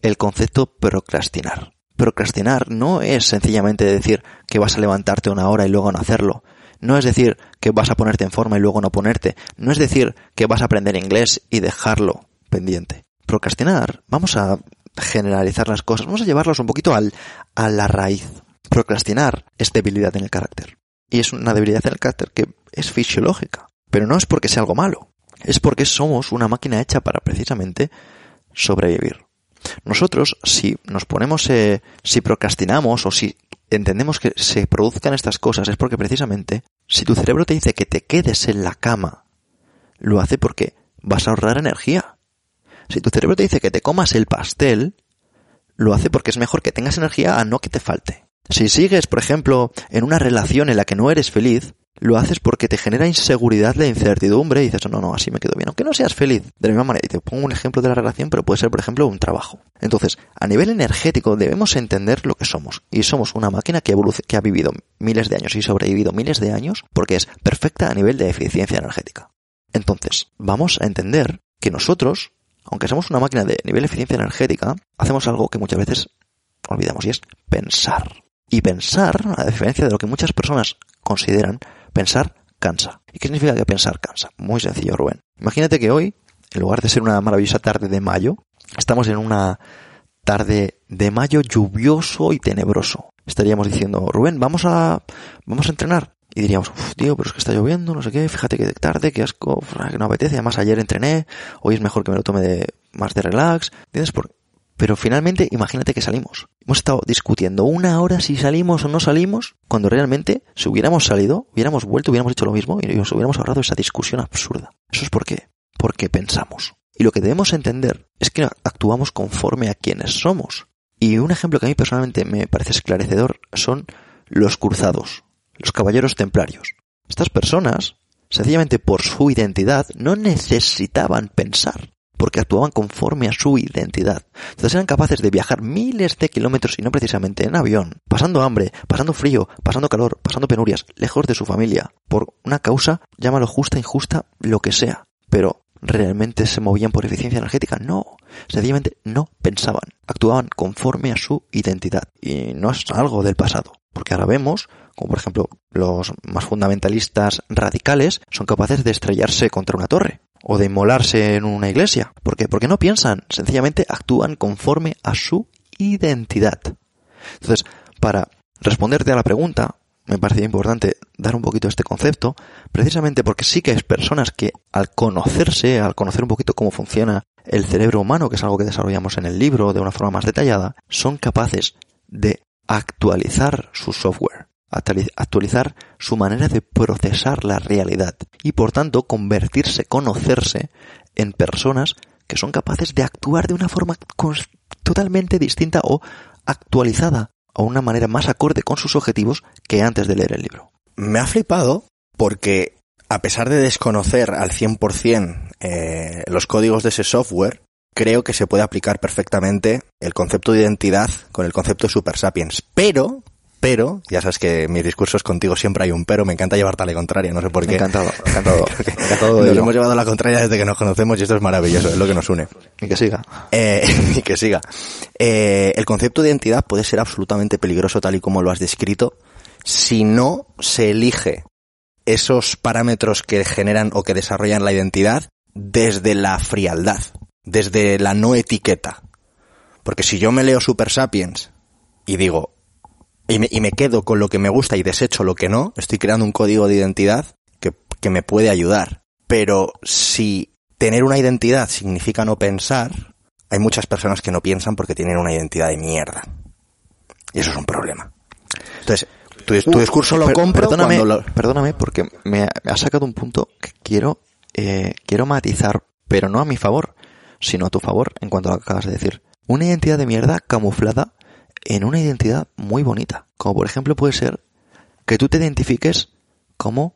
el concepto procrastinar. Procrastinar no es sencillamente decir que vas a levantarte una hora y luego no hacerlo. No es decir que vas a ponerte en forma y luego no ponerte. No es decir que vas a aprender inglés y dejarlo pendiente. Procrastinar, vamos a generalizar las cosas, vamos a llevarlos un poquito al, a la raíz. Procrastinar es debilidad en el carácter. Y es una debilidad en el carácter que es fisiológica. Pero no es porque sea algo malo. Es porque somos una máquina hecha para precisamente sobrevivir. Nosotros, si nos ponemos, eh, si procrastinamos o si entendemos que se produzcan estas cosas, es porque precisamente, si tu cerebro te dice que te quedes en la cama, lo hace porque vas a ahorrar energía. Si tu cerebro te dice que te comas el pastel, lo hace porque es mejor que tengas energía a no que te falte. Si sigues, por ejemplo, en una relación en la que no eres feliz, lo haces porque te genera inseguridad la incertidumbre y dices, no, no, así me quedo bien. Aunque no seas feliz. De la misma manera, y te pongo un ejemplo de la relación, pero puede ser, por ejemplo, un trabajo. Entonces, a nivel energético debemos entender lo que somos. Y somos una máquina que, que ha vivido miles de años y sobrevivido miles de años porque es perfecta a nivel de eficiencia energética. Entonces, vamos a entender que nosotros, aunque somos una máquina de nivel de eficiencia energética, hacemos algo que muchas veces olvidamos y es pensar. Y pensar, a diferencia de lo que muchas personas consideran, Pensar cansa. ¿Y qué significa que pensar cansa? Muy sencillo, Rubén. Imagínate que hoy, en lugar de ser una maravillosa tarde de mayo, estamos en una tarde de mayo lluvioso y tenebroso. Estaríamos diciendo, Rubén, vamos a, vamos a entrenar. Y diríamos, uff, tío, pero es que está lloviendo, no sé qué, fíjate que tarde, qué asco, que no apetece. Además, ayer entrené, hoy es mejor que me lo tome de, más de relax. ¿Entiendes? Por, pero finalmente, imagínate que salimos. Hemos estado discutiendo una hora si salimos o no salimos, cuando realmente, si hubiéramos salido, hubiéramos vuelto, hubiéramos hecho lo mismo y nos hubiéramos ahorrado esa discusión absurda. ¿Eso es por qué? Porque pensamos. Y lo que debemos entender es que actuamos conforme a quienes somos. Y un ejemplo que a mí personalmente me parece esclarecedor son los cruzados, los caballeros templarios. Estas personas, sencillamente por su identidad, no necesitaban pensar porque actuaban conforme a su identidad. Entonces eran capaces de viajar miles de kilómetros y no precisamente en avión, pasando hambre, pasando frío, pasando calor, pasando penurias, lejos de su familia, por una causa, llámalo justa, injusta, lo que sea. Pero ¿realmente se movían por eficiencia energética? No, sencillamente no pensaban, actuaban conforme a su identidad. Y no es algo del pasado, porque ahora vemos como por ejemplo los más fundamentalistas radicales, son capaces de estrellarse contra una torre o de inmolarse en una iglesia. ¿Por qué? Porque no piensan, sencillamente actúan conforme a su identidad. Entonces, para responderte a la pregunta, me parecía importante dar un poquito este concepto, precisamente porque sí que hay personas que al conocerse, al conocer un poquito cómo funciona el cerebro humano, que es algo que desarrollamos en el libro de una forma más detallada, son capaces de actualizar su software, actualizar su manera de procesar la realidad y por tanto convertirse, conocerse en personas que son capaces de actuar de una forma totalmente distinta o actualizada a una manera más acorde con sus objetivos que antes de leer el libro. Me ha flipado porque a pesar de desconocer al 100% eh, los códigos de ese software, creo que se puede aplicar perfectamente el concepto de identidad con el concepto de Super Sapiens. Pero pero, ya sabes que mis discursos contigo siempre hay un pero, me encanta llevarte a la contraria, no sé por qué. Encantado, encantado. encantado nos hemos llevado a la contraria desde que nos conocemos y esto es maravilloso, es lo que nos une. Y que siga. Eh, y que siga. Eh, el concepto de identidad puede ser absolutamente peligroso tal y como lo has descrito si no se elige esos parámetros que generan o que desarrollan la identidad desde la frialdad, desde la no etiqueta. Porque si yo me leo Super Sapiens y digo, y me, y me quedo con lo que me gusta y desecho lo que no, estoy creando un código de identidad que, que me puede ayudar. Pero si tener una identidad significa no pensar, hay muchas personas que no piensan porque tienen una identidad de mierda. Y eso es un problema. Entonces, tu, tu discurso lo compro perdóname, cuando lo... Perdóname porque me ha, me ha, sacado un punto que quiero, eh, quiero matizar, pero no a mi favor, sino a tu favor en cuanto a lo que acabas de decir. Una identidad de mierda camuflada en una identidad muy bonita. Como por ejemplo puede ser que tú te identifiques como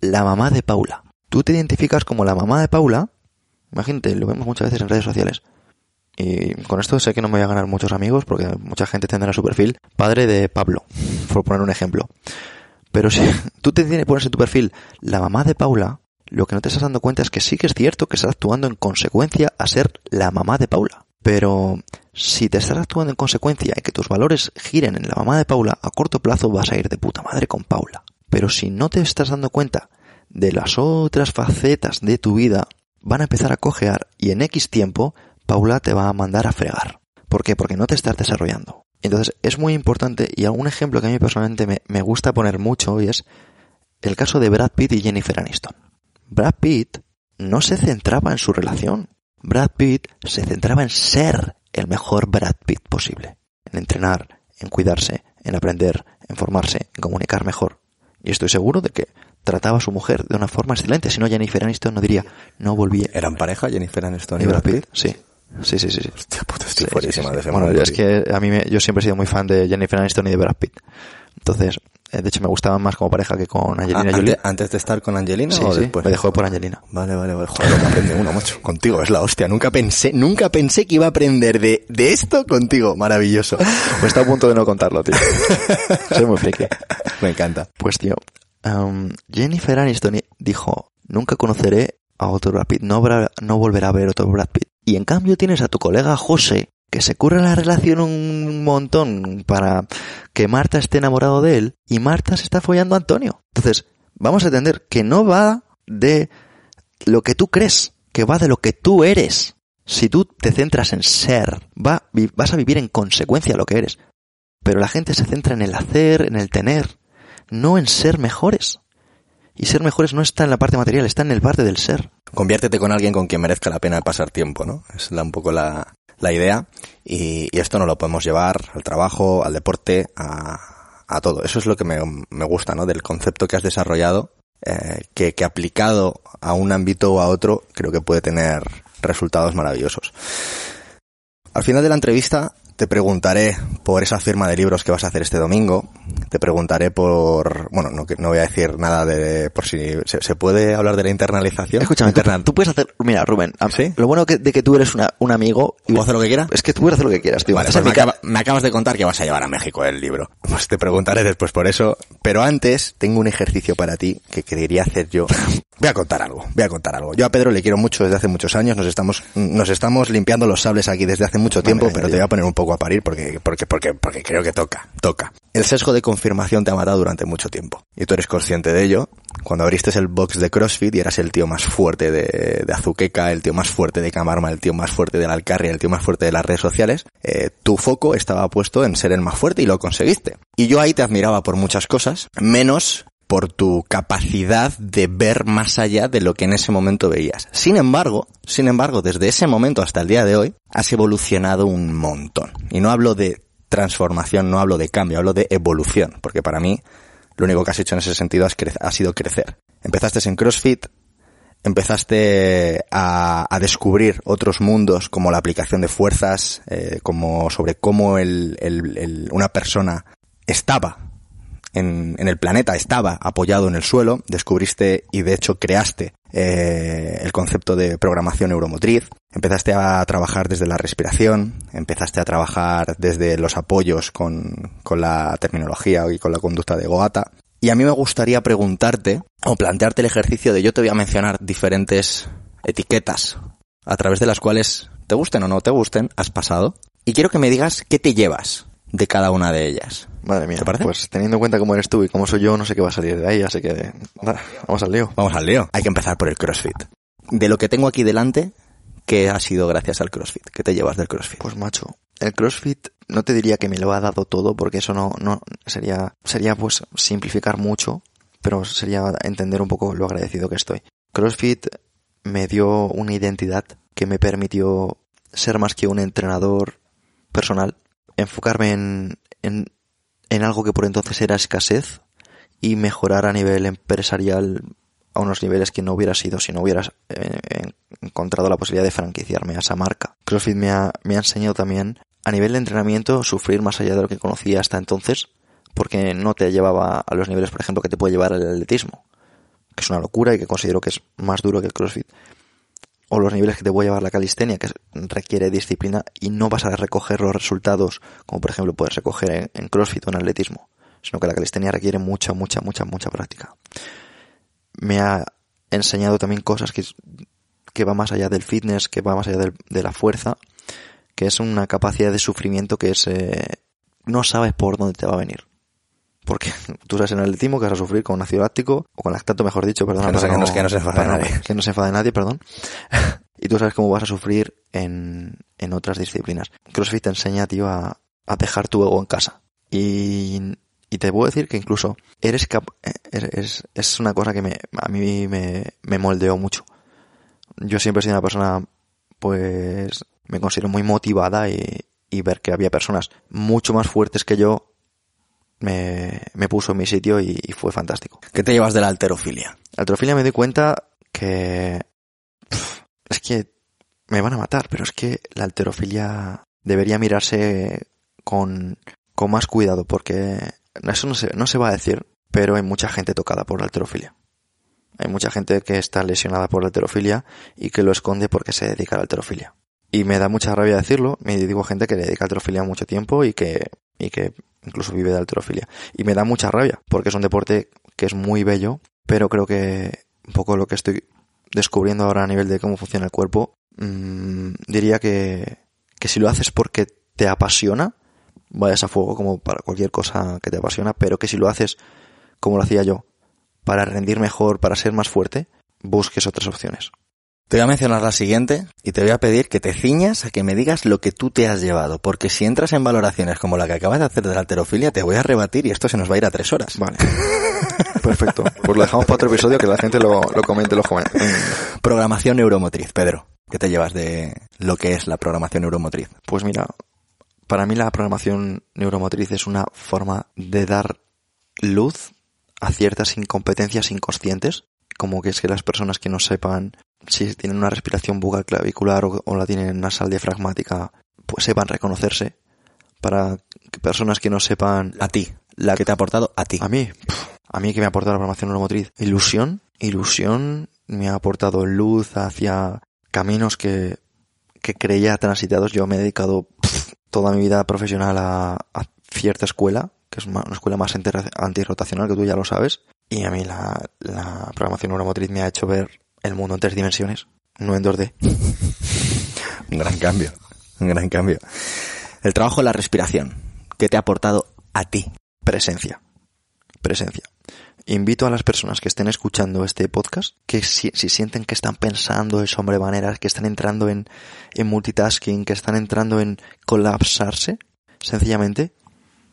la mamá de Paula. Tú te identificas como la mamá de Paula. Imagínate, lo vemos muchas veces en redes sociales. Y con esto sé que no me voy a ganar muchos amigos porque mucha gente tendrá su perfil. Padre de Pablo, por poner un ejemplo. Pero si tú te pones en tu perfil la mamá de Paula, lo que no te estás dando cuenta es que sí que es cierto que estás actuando en consecuencia a ser la mamá de Paula. Pero si te estás actuando en consecuencia y que tus valores giren en la mamá de Paula, a corto plazo vas a ir de puta madre con Paula. Pero si no te estás dando cuenta de las otras facetas de tu vida, van a empezar a cojear y en X tiempo Paula te va a mandar a fregar. ¿Por qué? Porque no te estás desarrollando. Entonces es muy importante y algún ejemplo que a mí personalmente me, me gusta poner mucho y es el caso de Brad Pitt y Jennifer Aniston. Brad Pitt no se centraba en su relación. Brad Pitt se centraba en ser el mejor Brad Pitt posible. En entrenar, en cuidarse, en aprender, en formarse, en comunicar mejor. Y estoy seguro de que trataba a su mujer de una forma excelente. Si no, Jennifer Aniston no diría, no volví. ¿Eran pareja Jennifer Aniston y, Brad Pitt? Sí. Sí, sí, sí. sí. Hostia puta, estoy sí, de ese Bueno, es que a mí me, yo siempre he sido muy fan de Jennifer Aniston y de Brad Pitt. Entonces, de hecho me gustaban más como pareja que con Ah, Angelina Jolie. antes, antes de estar con Angelina Sí, o sí, después? me dejó por Angelina. Vale, vale, vale. Joder, lo que aprende uno, macho. Contigo, es la hostia. Nunca pensé, nunca pensé que iba a aprender de, de esto contigo. Maravilloso. Pues está a punto de no contarlo, tío. Soy muy friki. Me encanta. Pues tío, um, Jennifer Aniston dijo, nunca conoceré a otro Brad Pitt, no, habrá, no volverá a ver otro Brad Pitt. Y en cambio tienes a tu colega José, que se curra la relación un montón para que Marta esté enamorado de él, y Marta se está follando a Antonio. Entonces, vamos a entender que no va de lo que tú crees, que va de lo que tú eres. Si tú te centras en ser, va, vas a vivir en consecuencia lo que eres. Pero la gente se centra en el hacer, en el tener, no en ser mejores. Y ser mejores no está en la parte material, está en el parte del ser. Conviértete con alguien con quien merezca la pena pasar tiempo, ¿no? Es un poco la, la idea. Y, esto no lo podemos llevar al trabajo, al deporte, a, a todo. Eso es lo que me, me, gusta, ¿no? Del concepto que has desarrollado, eh, que, que aplicado a un ámbito o a otro, creo que puede tener resultados maravillosos. Al final de la entrevista te preguntaré por esa firma de libros que vas a hacer este domingo. Te preguntaré por, bueno, no, no voy a decir nada de, por si se, puede hablar de la internalización. Escúchame, tú, puedes hacer, mira, Rubén, ¿Sí? lo bueno que, de que tú eres una, un amigo y puedo hacer lo que quiera, es que tú puedes hacer lo que quieras, tío. Vale, pues me, acabas de contar que vas a llevar a México el libro. Pues te preguntaré después por eso, pero antes tengo un ejercicio para ti que quería hacer yo. Voy a contar algo, voy a contar algo. Yo a Pedro le quiero mucho desde hace muchos años, nos estamos, nos estamos limpiando los sables aquí desde hace mucho tiempo, pero te voy a poner un poco a parir porque, porque, porque, porque creo que toca, toca. El sesgo de confirmación te ha matado durante mucho tiempo. Y tú eres consciente de ello. Cuando abriste el box de CrossFit y eras el tío más fuerte de, Azuqueca, el tío más fuerte de Camarma, el tío más fuerte de la Alcarria, el tío más fuerte de las redes sociales, eh, tu foco estaba puesto en ser el más fuerte y lo conseguiste. Y yo ahí te admiraba por muchas cosas, menos por tu capacidad de ver más allá de lo que en ese momento veías. Sin embargo, sin embargo, desde ese momento hasta el día de hoy, has evolucionado un montón. Y no hablo de transformación, no hablo de cambio, hablo de evolución, porque para mí lo único que has hecho en ese sentido ha sido crecer. Empezaste en CrossFit, empezaste a, descubrir otros mundos como la aplicación de fuerzas, eh, como sobre cómo una persona estaba en, el planeta estaba apoyado en el suelo, descubriste y de hecho creaste eh, el concepto de programación neuromotriz, empezaste a trabajar desde la respiración, empezaste a trabajar desde los apoyos con, con la terminología y con la conducta de Goata. Y a mí me gustaría preguntarte o plantearte el ejercicio de yo te voy a mencionar diferentes etiquetas a través de las cuales, te gusten o no te gusten, has pasado. Y quiero que me digas qué te llevas de cada una de ellas. Madre mía, pues teniendo en cuenta cómo eres tú y cómo soy yo, no sé qué va a salir de ahí, así que vamos al lío. Vamos al lío. Hay que empezar por el CrossFit. De lo que tengo aquí delante, ¿qué ha sido gracias al CrossFit? ¿Qué te llevas del CrossFit? Pues macho, el CrossFit no te diría que me lo ha dado todo porque eso no, no sería, sería pues simplificar mucho, pero sería entender un poco lo agradecido que estoy. CrossFit me dio una identidad que me permitió ser más que un entrenador personal, enfocarme en, en, algo que por entonces era escasez y mejorar a nivel empresarial a unos niveles que no hubiera sido si no hubieras eh, encontrado la posibilidad de franquiciarme a esa marca. CrossFit me ha, me ha enseñado también a nivel de entrenamiento sufrir más allá de lo que conocía hasta entonces porque no te llevaba a los niveles, por ejemplo, que te puede llevar el atletismo, que es una locura y que considero que es más duro que el CrossFit o los niveles que te a llevar la calistenia, que requiere disciplina y no vas a recoger los resultados como por ejemplo puedes recoger en, CrossFit o en atletismo, sino que la calistenia requiere mucha, mucha, mucha, mucha práctica. Me ha enseñado también cosas que, que va más allá del fitness, que va más allá de la fuerza, que es una capacidad de sufrimiento que es, eh, no sabes por dónde te va a venir. Porque tú sabes en el atletismo que vas a sufrir con ácido láctico, o con lactato, mejor dicho, perdón. Que no, que no, que no se enfade nadie. Que no se enfade nadie, perdón. y tú sabes cómo vas a sufrir en, en otras disciplinas. CrossFit te enseña, tío, a, a dejar tu ego en casa. Y, y te puedo decir que incluso eres, cap eres es una cosa que me, a mí me, me moldeó mucho. Yo siempre he sido una persona, pues, me considero muy motivada y, y ver que había personas mucho más fuertes que yo me, me puso en mi sitio y, fue fantástico. ¿Qué te llevas de la alterofilia? La alterofilia me doy cuenta que... es que me van a matar, pero es que la alterofilia debería mirarse con, con más cuidado porque eso no se, no se va a decir, pero hay mucha gente tocada por la alterofilia. Hay mucha gente que está lesionada por la alterofilia y que lo esconde porque se dedica a la alterofilia. Y me da mucha rabia decirlo, me digo gente que le dedica a alterofilia mucho tiempo y que, y que incluso vive de alterofilia. Y me da mucha rabia, porque es un deporte que es muy bello, pero creo que un poco lo que estoy descubriendo ahora a nivel de cómo funciona el cuerpo, mmm, diría que, que si lo haces porque te apasiona, vayas a fuego como para cualquier cosa que te apasiona, pero que si lo haces como lo hacía yo, para rendir mejor, para ser más fuerte, busques otras opciones. Te voy a mencionar la siguiente y te voy a pedir que te ciñas a que me digas lo que tú te has llevado, porque si entras en valoraciones como la que acabas de hacer de la alterofilia, te voy a rebatir y esto se nos va a ir a tres horas. Vale. Perfecto. Pues lo dejamos para otro episodio que la gente lo, lo comente, lo comente. Programación neuromotriz, Pedro. ¿Qué te llevas de lo que es la programación neuromotriz? Pues mira, para mí la programación neuromotriz es una forma de dar luz a ciertas incompetencias inconscientes, como que es que las personas que no sepan si tienen una respiración bucal clavicular o, la tienen nasal diafragmática, pues sepan reconocerse para que personas que no sepan A ti. La que te ha aportado a ti. a mí, a mí que me ha aportado la programación neuromotriz. Ilusión, ilusión me ha aportado luz hacia caminos que, que creía transitados. Yo me he dedicado toda mi vida profesional a, a cierta escuela, que es una escuela más antirrotacional, que tú ya lo sabes. Y a mí la, la programación neuromotriz me ha hecho ver el mundo en tres dimensiones, no en 2D. Un gran cambio. Un gran cambio. El trabajo en la respiración. ¿Qué te ha aportado a ti? Presencia. Presencia. Invito a las personas que estén escuchando este podcast que si, si sienten que están pensando de sobremaneras, que están entrando en, en multitasking, que están entrando en colapsarse, sencillamente,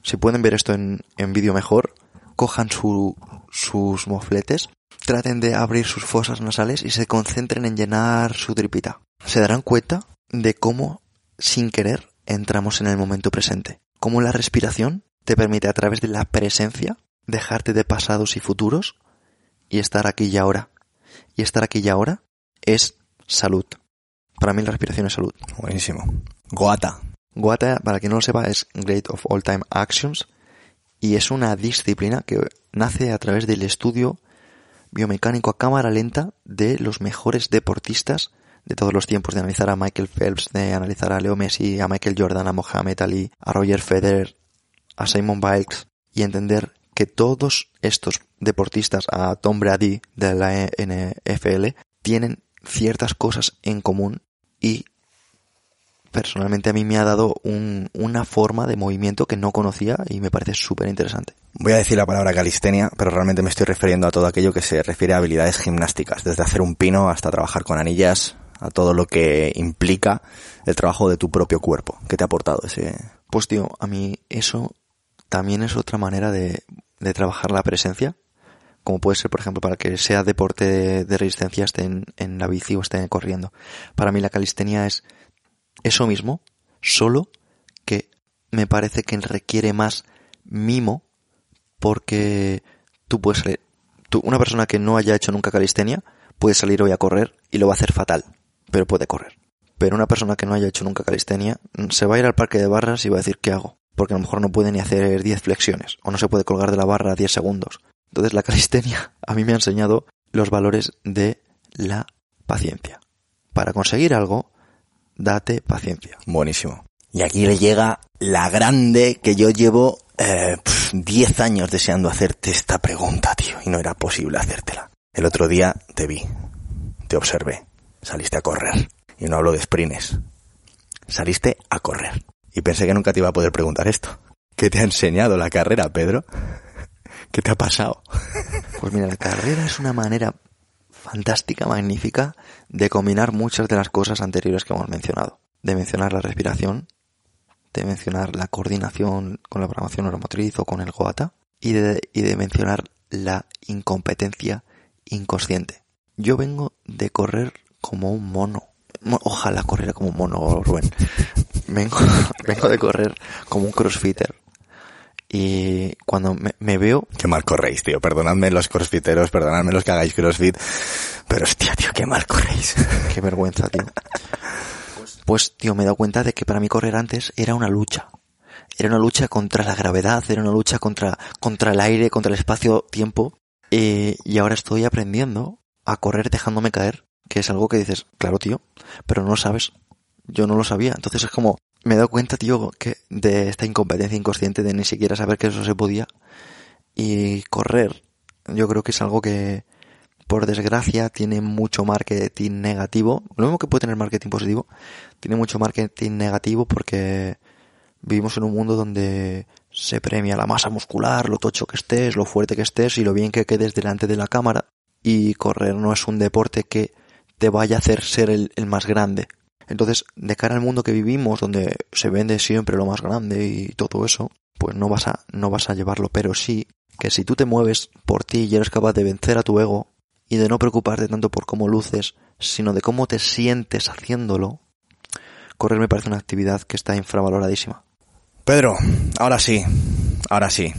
si pueden ver esto en, en vídeo mejor, cojan su, sus mofletes, traten de abrir sus fosas nasales y se concentren en llenar su tripita. Se darán cuenta de cómo, sin querer, entramos en el momento presente. Cómo la respiración te permite a través de la presencia dejarte de pasados y futuros y estar aquí y ahora. Y estar aquí y ahora es salud. Para mí la respiración es salud. Buenísimo. Goata. Guata, para quien no lo sepa, es Great of All Time Actions y es una disciplina que nace a través del estudio biomecánico a cámara lenta de los mejores deportistas de todos los tiempos, de analizar a Michael Phelps, de analizar a Leo Messi, a Michael Jordan, a Mohamed Ali, a Roger Federer, a Simon Biles y entender que todos estos deportistas, a Tom Brady de la NFL, tienen ciertas cosas en común y personalmente a mí me ha dado un- una forma de movimiento que no conocía y me parece súper interesante. Voy a decir la palabra calistenia, pero realmente me estoy refiriendo a todo aquello que se refiere a habilidades gimnásticas, desde hacer un pino hasta trabajar con anillas, a todo lo que implica el trabajo de tu propio cuerpo. ¿Qué te ha aportado ese? Pues tío, a mí eso también es otra manera de, de trabajar la presencia, como puede ser, por ejemplo, para que sea deporte de, de resistencia, esté en, en la bici o esté corriendo. Para mí la calistenia es eso mismo, solo que me parece que requiere más mimo porque tú puedes salir, una persona que no haya hecho nunca calistenia puede salir hoy a correr y lo va a hacer fatal, pero puede correr. Pero una persona que no haya hecho nunca calistenia mm, se va a ir al parque de barras y va a decir ¿qué hago? Porque a lo mejor no puede ni hacer 10 flexiones o no se puede colgar de la barra 10 segundos. Entonces la calistenia a mí me ha enseñado los valores de la paciencia. Para conseguir algo, date paciencia. Buenísimo. Y aquí le llega la grande que yo llevo eh, pf, 10 años deseando hacerte esta pregunta, tío, y no era posible hacértela. El otro día te vi, te observé, saliste a correr. Y no hablo de sprints. Saliste a correr. Y pensé que nunca te iba a poder preguntar esto. ¿Qué te ha enseñado la carrera, Pedro? ¿Qué te ha pasado? Pues mira, la carrera es una manera fantástica, magnífica, de combinar muchas de las cosas anteriores que hemos mencionado. De mencionar la respiración, de mencionar la coordinación con la programación neuromotriz o con el GOATA, y de, y de mencionar la incompetencia inconsciente. Yo vengo de correr como un mono. Mo- Ojalá corriera como un mono, Rubén. Vengo, vengo de correr como un crossfitter. Y cuando me, me veo, Qué mal corréis, tío. Perdonadme los crossfiteros, perdonadme los que hagáis crossfit. Pero hostia, tío, qué mal corréis. Qué vergüenza, tío. Pues, tío, me he dado cuenta de que para mí correr antes era una lucha. Era una lucha contra la gravedad, era una lucha contra, contra el aire, contra el espacio-tiempo. Eh, y ahora estoy aprendiendo a correr dejándome caer, que es algo que dices, claro, tío, pero no lo sabes. Yo no lo sabía. Entonces es como, me he dado cuenta, tío, que de esta incompetencia inconsciente de ni siquiera saber que eso se podía. Y correr, yo creo que es algo que, por desgracia, tiene mucho marketing negativo. Lo mismo que puede tener marketing positivo, tiene mucho marketing negativo porque vivimos en un mundo donde se premia la masa muscular, lo tocho que estés, lo fuerte que estés y lo bien que quedes delante de la cámara. Y correr no es un deporte que te vaya a hacer ser el, el más grande. Entonces, de cara al mundo que vivimos, donde se vende siempre lo más grande y todo eso, pues no vas a, no vas a llevarlo, pero sí que si tú te mueves por ti y eres capaz de vencer a tu ego y de no preocuparte tanto por cómo luces, sino de cómo te sientes haciéndolo, correr me parece una actividad que está infravaloradísima. Pedro, ahora sí, ahora sí.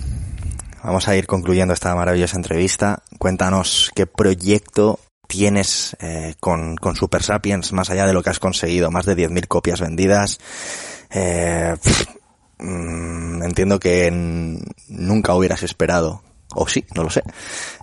Vamos a ir concluyendo esta maravillosa entrevista. Cuéntanos qué proyecto tienes eh, con, Super Sapiens, más allá de lo que has conseguido, más de 10.000 copias vendidas. Eh, mm, entiendo que nunca hubieras esperado o sí, no lo sé.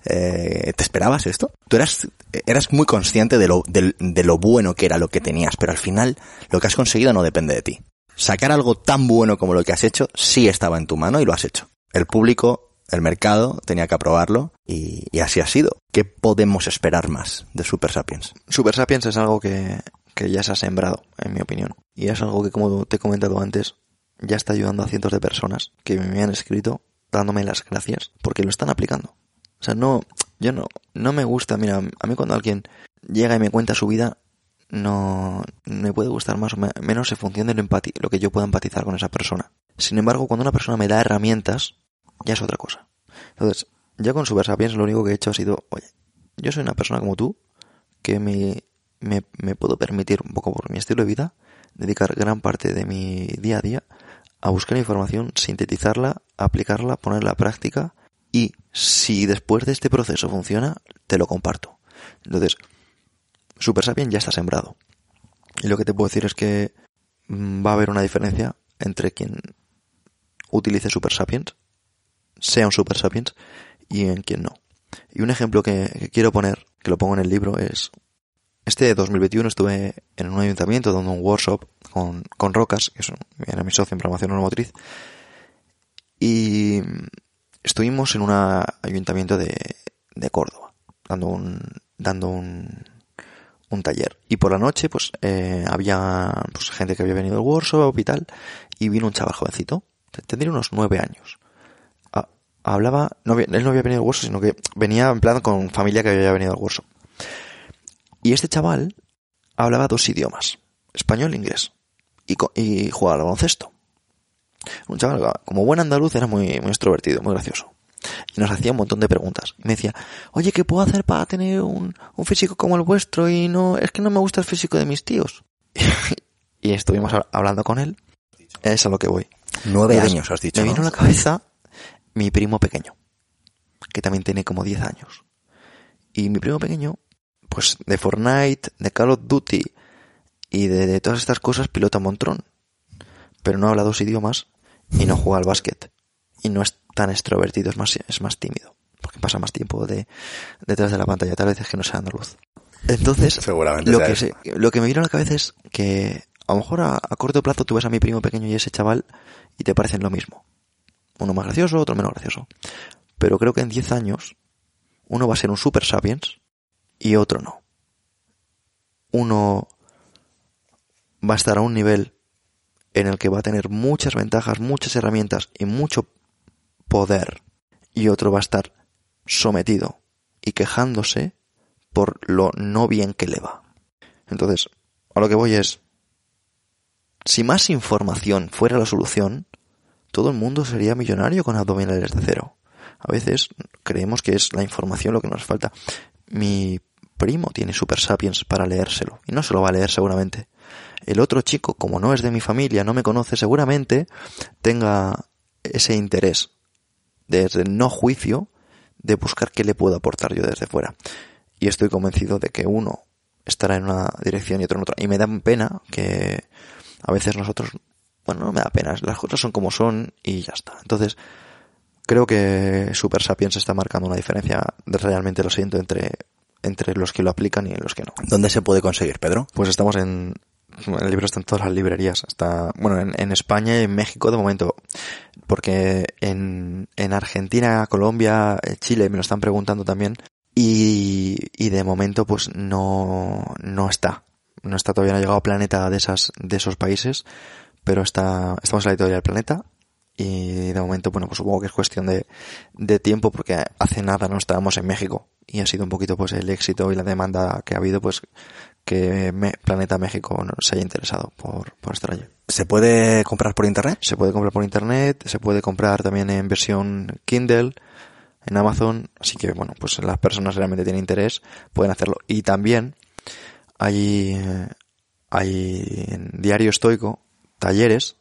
Eh, ¿Te esperabas esto? Tú eras, eras muy consciente de lo, de, lo bueno que era lo que tenías, pero al final lo que has conseguido no depende de ti. Sacar algo tan bueno como lo que has hecho sí estaba en tu mano y lo has hecho. El público, el mercado tenía que aprobarlo y, así ha sido. ¿Qué podemos esperar más de Super Sapiens? Super Sapiens es algo que, que ya se ha sembrado, en mi opinión. Y es algo que, como te he comentado antes, ya está ayudando a cientos de personas que me han escrito dándome las gracias porque lo están aplicando. O sea, no, yo no, no me gusta, mira, a mí cuando alguien llega y me cuenta su vida, no me puede gustar más o menos en función de lo, lo que yo pueda empatizar con esa persona. Sin embargo, cuando una persona me da herramientas, ya es otra cosa. Entonces, ya con Super Sapiens lo único que he hecho ha sido, oye, yo soy una persona como tú, que me, me, me puedo permitir, un poco por mi estilo de vida, dedicar gran parte de mi día a día a buscar información, sintetizarla, aplicarla, ponerla a práctica y si después de este proceso funciona, te lo comparto. Entonces, Super Sapiens ya está sembrado. Y lo que te puedo decir es que mm, va a haber una diferencia entre quien utilice Super Sapiens, sea un Super Sapiens, y en quien no. Y un ejemplo que, quiero poner, que lo pongo en el libro, es este 2021 estuve en un ayuntamiento dando un workshop con, con Rocas, que era mi socio en programación neuromotriz, y estuvimos en un ayuntamiento de, de Córdoba, dando un, dando un, un taller. Y por la noche, pues, eh, había pues, gente que había venido al workshop y tal, y vino un chaval jovencito, tendría unos nueve años. Hablaba, no, él no había venido al workshop, sino que venía en plan con familia que había venido al workshop. Y este chaval hablaba dos idiomas, español e inglés, y, y jugaba al baloncesto. Un chaval, como buen andaluz, era muy, muy extrovertido, muy gracioso. Y nos hacía un montón de preguntas. Y me decía, oye, ¿qué puedo hacer para tener un, un físico como el vuestro? Y no, es que no me gusta el físico de mis tíos. y estuvimos hablando con él. Es a lo que voy. Nueve años, has dicho. Me vino a la cabeza mi primo pequeño, que también tiene como diez años. Y mi primo pequeño pues de Fortnite, de Call of Duty y de, todas estas cosas pilota Montrón. Pero no habla dos idiomas y no juega al básquet. Y no es tan extrovertido, es más, es más tímido. Porque pasa más tiempo de, detrás de la pantalla, tal vez es que no sea luz. Entonces, Seguramente lo, que lo que me vino a la cabeza es que a lo mejor a, a, corto plazo tú ves a mi primo pequeño y ese chaval y te parecen lo mismo. Uno más gracioso, otro menos gracioso. Pero creo que en 10 años uno va a ser un super sapiens y otro no. Uno va a estar a un nivel en el que va a tener muchas ventajas, muchas herramientas y mucho poder, y otro va a estar sometido y quejándose por lo no bien que le va. Entonces, a lo que voy es, si más información fuera la solución, todo el mundo sería millonario con abdominales de cero. A veces creemos que es la información lo que nos falta. Mi primo tiene Super Sapiens para leérselo, y no se lo va a leer seguramente. El otro chico, como no es de mi familia, no me conoce, seguramente tenga ese interés desde el no juicio de buscar qué le puedo aportar yo desde fuera. Y estoy convencido de que uno estará en una dirección y otro en otra. Y me da pena que a veces nosotros, bueno, no me da pena, las cosas son como son y ya está. Entonces, creo que Super Sapiens está marcando una diferencia, realmente lo siento, entre entre los que lo aplican y los que no. ¿Dónde se puede conseguir, Pedro? Pues estamos en, el libro está en todas las librerías, está, bueno, en, España y en México de momento, porque en, en Argentina, Colombia, eh, Chile me lo están preguntando también, y, y de momento pues no, no está, no está todavía no ha llegado a Planeta de esas, de esos países, pero está, estamos en la editorial Planeta, y de momento, bueno, pues supongo que es cuestión de, de tiempo porque hace nada no estábamos en México y ha sido un poquito pues el éxito y la demanda que ha habido pues que Planeta México se haya interesado por, por estar allí. ¿Se puede comprar por internet? Se puede comprar por internet, se puede comprar también en versión Kindle, en Amazon, así que bueno, pues las personas realmente tienen interés, pueden hacerlo. Y también hay, hay en Diario Estoico talleres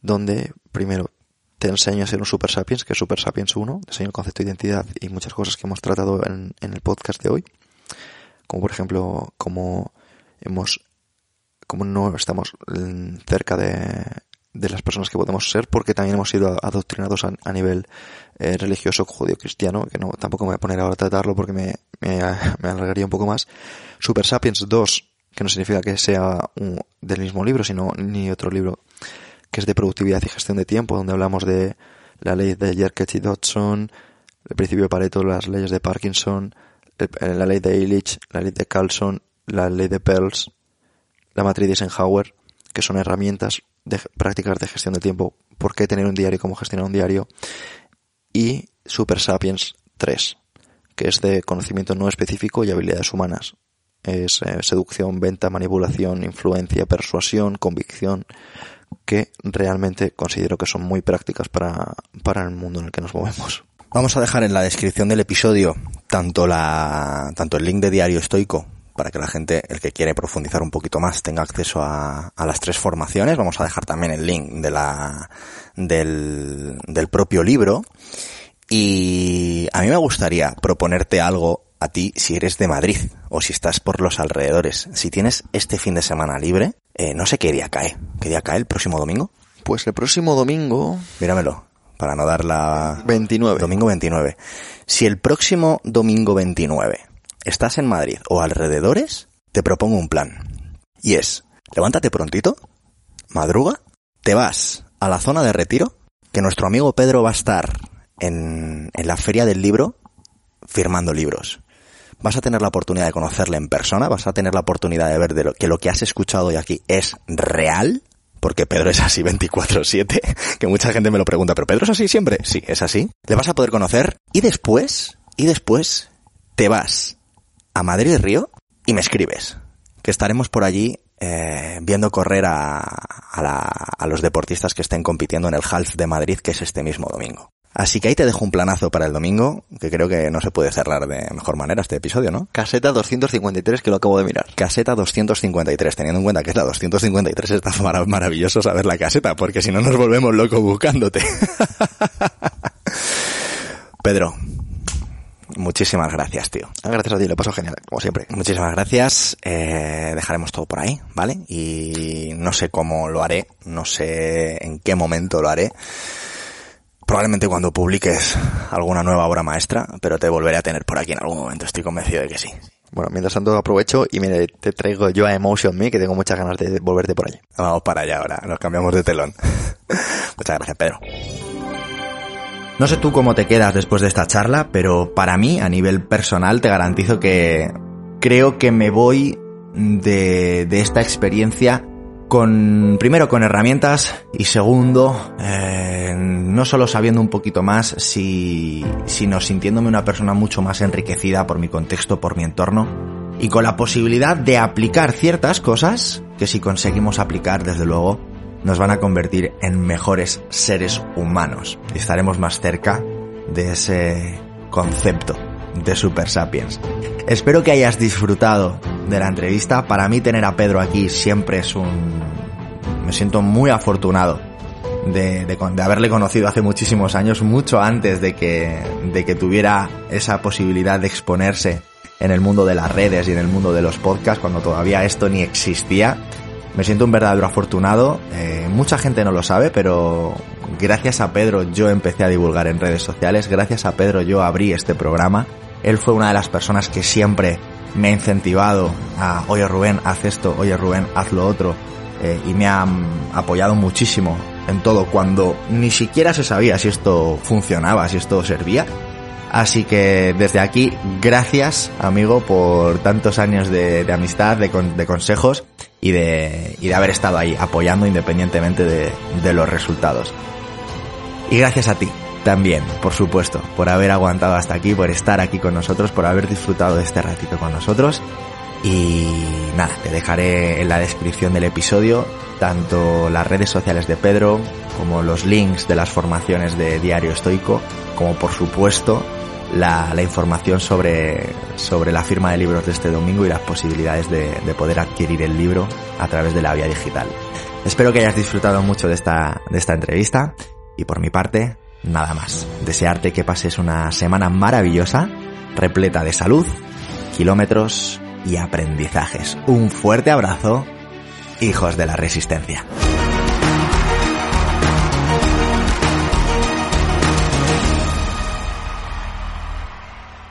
donde primero te enseño a ser un Super Sapiens, que es Super Sapiens 1, te enseño el concepto de identidad y muchas cosas que hemos tratado en, el podcast de hoy. Como por ejemplo, como hemos, como no estamos cerca de, de las personas que podemos ser, porque también hemos sido adoctrinados a, nivel eh, religioso judío-cristiano, que no tampoco me voy a poner ahora a tratarlo porque me, me, alargaría un poco más. Super Sapiens 2, que no significa que sea un, del mismo libro, sino ni otro libro, que es de productividad y gestión de tiempo, donde hablamos de la ley de Jerkes y Dodson, el principio de Pareto, las leyes de Parkinson, la ley de Illich, la ley de Carlson, la ley de Pearls, la matriz de Eisenhower, que son herramientas de prácticas de gestión de tiempo, por qué tener un diario, cómo gestionar un diario, y Super Sapiens 3, que es de conocimiento no específico y habilidades humanas. Es eh, seducción, venta, manipulación, influencia, persuasión, convicción, que realmente considero que son muy prácticas para, para el mundo en el que nos movemos. Vamos a dejar en la descripción del episodio tanto la, tanto el link de Diario Estoico para que la gente, el que quiere profundizar un poquito más, tenga acceso a, a las tres formaciones. Vamos a dejar también el link de la, del, del propio libro. Y a mí me gustaría proponerte algo a ti si eres de Madrid o si estás por los alrededores. Si tienes este fin de semana libre, eh, no sé qué día cae. ¿Qué día cae el próximo domingo? Pues el próximo domingo... Míramelo, para no dar la... 29. Domingo 29. Si el próximo domingo 29 estás en Madrid o alrededores, te propongo un plan. Y es, levántate prontito, madruga, te vas a la zona de retiro, que nuestro amigo Pedro va a estar en, en la feria del libro firmando libros. Vas a tener la oportunidad de conocerle en persona, vas a tener la oportunidad de ver de lo, que lo que has escuchado hoy aquí es real, porque Pedro es así 24/7, que mucha gente me lo pregunta, pero Pedro es así siempre. Sí, es así. Le vas a poder conocer y después, y después te vas a Madrid Río y me escribes, que estaremos por allí eh, viendo correr a, a, los deportistas que estén compitiendo en el Half de Madrid, que es este mismo domingo. Así que ahí te dejo un planazo para el domingo, que creo que no se puede cerrar de mejor manera este episodio, ¿no? Caseta 253, que lo acabo de mirar. Caseta 253, teniendo en cuenta que es la 253, está maravilloso saber la caseta, porque si no nos volvemos locos buscándote. Pedro, Muchísimas gracias, tío. Ah, gracias a ti, lo paso genial, como siempre. Muchísimas gracias. Eh, dejaremos todo por ahí, ¿vale? Y no sé cómo lo haré, no sé en qué momento lo haré. Probablemente cuando publiques alguna nueva obra maestra, pero te volveré a tener por aquí en algún momento, estoy convencido de que sí. Bueno, mientras tanto aprovecho y me te traigo yo a Emotion Me, que tengo muchas ganas de volverte por allí. Vamos para allá ahora, nos cambiamos de telón. muchas gracias, Pedro. No sé tú cómo te quedas después de esta charla, pero para mí, a nivel personal, te garantizo que creo que me voy de, de esta experiencia con, primero con herramientas y segundo, eh, no solo sabiendo un poquito más, si, sino sintiéndome una persona mucho más enriquecida por mi contexto, por mi entorno y con la posibilidad de aplicar ciertas cosas que si conseguimos aplicar, desde luego, nos van a convertir en mejores seres humanos y estaremos más cerca de ese concepto de Super Sapiens. Espero que hayas disfrutado de la entrevista. Para mí tener a Pedro aquí siempre es un... Me siento muy afortunado de, haberle conocido hace muchísimos años, mucho antes de que, de que tuviera esa posibilidad de exponerse en el mundo de las redes y en el mundo de los podcasts, cuando todavía esto ni existía. Me siento un verdadero afortunado. Eh, mucha gente no lo sabe, pero gracias a Pedro yo empecé a divulgar en redes sociales. Gracias a Pedro yo abrí este programa. Él fue una de las personas que siempre me ha incentivado a, oye Rubén, haz esto, oye Rubén, haz lo otro. Eh, y me ha apoyado muchísimo en todo cuando ni siquiera se sabía si esto funcionaba, si esto servía. Así que desde aquí, gracias amigo por tantos años de, amistad, de, consejos y de, y de haber estado ahí apoyando independientemente de, de los resultados. Y gracias a ti también, por supuesto, por haber aguantado hasta aquí, por estar aquí con nosotros, por haber disfrutado de este ratito con nosotros. Y nada, te dejaré en la descripción del episodio tanto las redes sociales de Pedro como los links de las formaciones de Diario Estoico, como por supuesto la, la, información sobre, sobre la firma de libros de este domingo y las posibilidades de, de, poder adquirir el libro a través de la vía digital. Espero que hayas disfrutado mucho de esta, de esta entrevista y por mi parte, nada más. Desearte que pases una semana maravillosa, repleta de salud, kilómetros y aprendizajes. Un fuerte abrazo, hijos de la resistencia.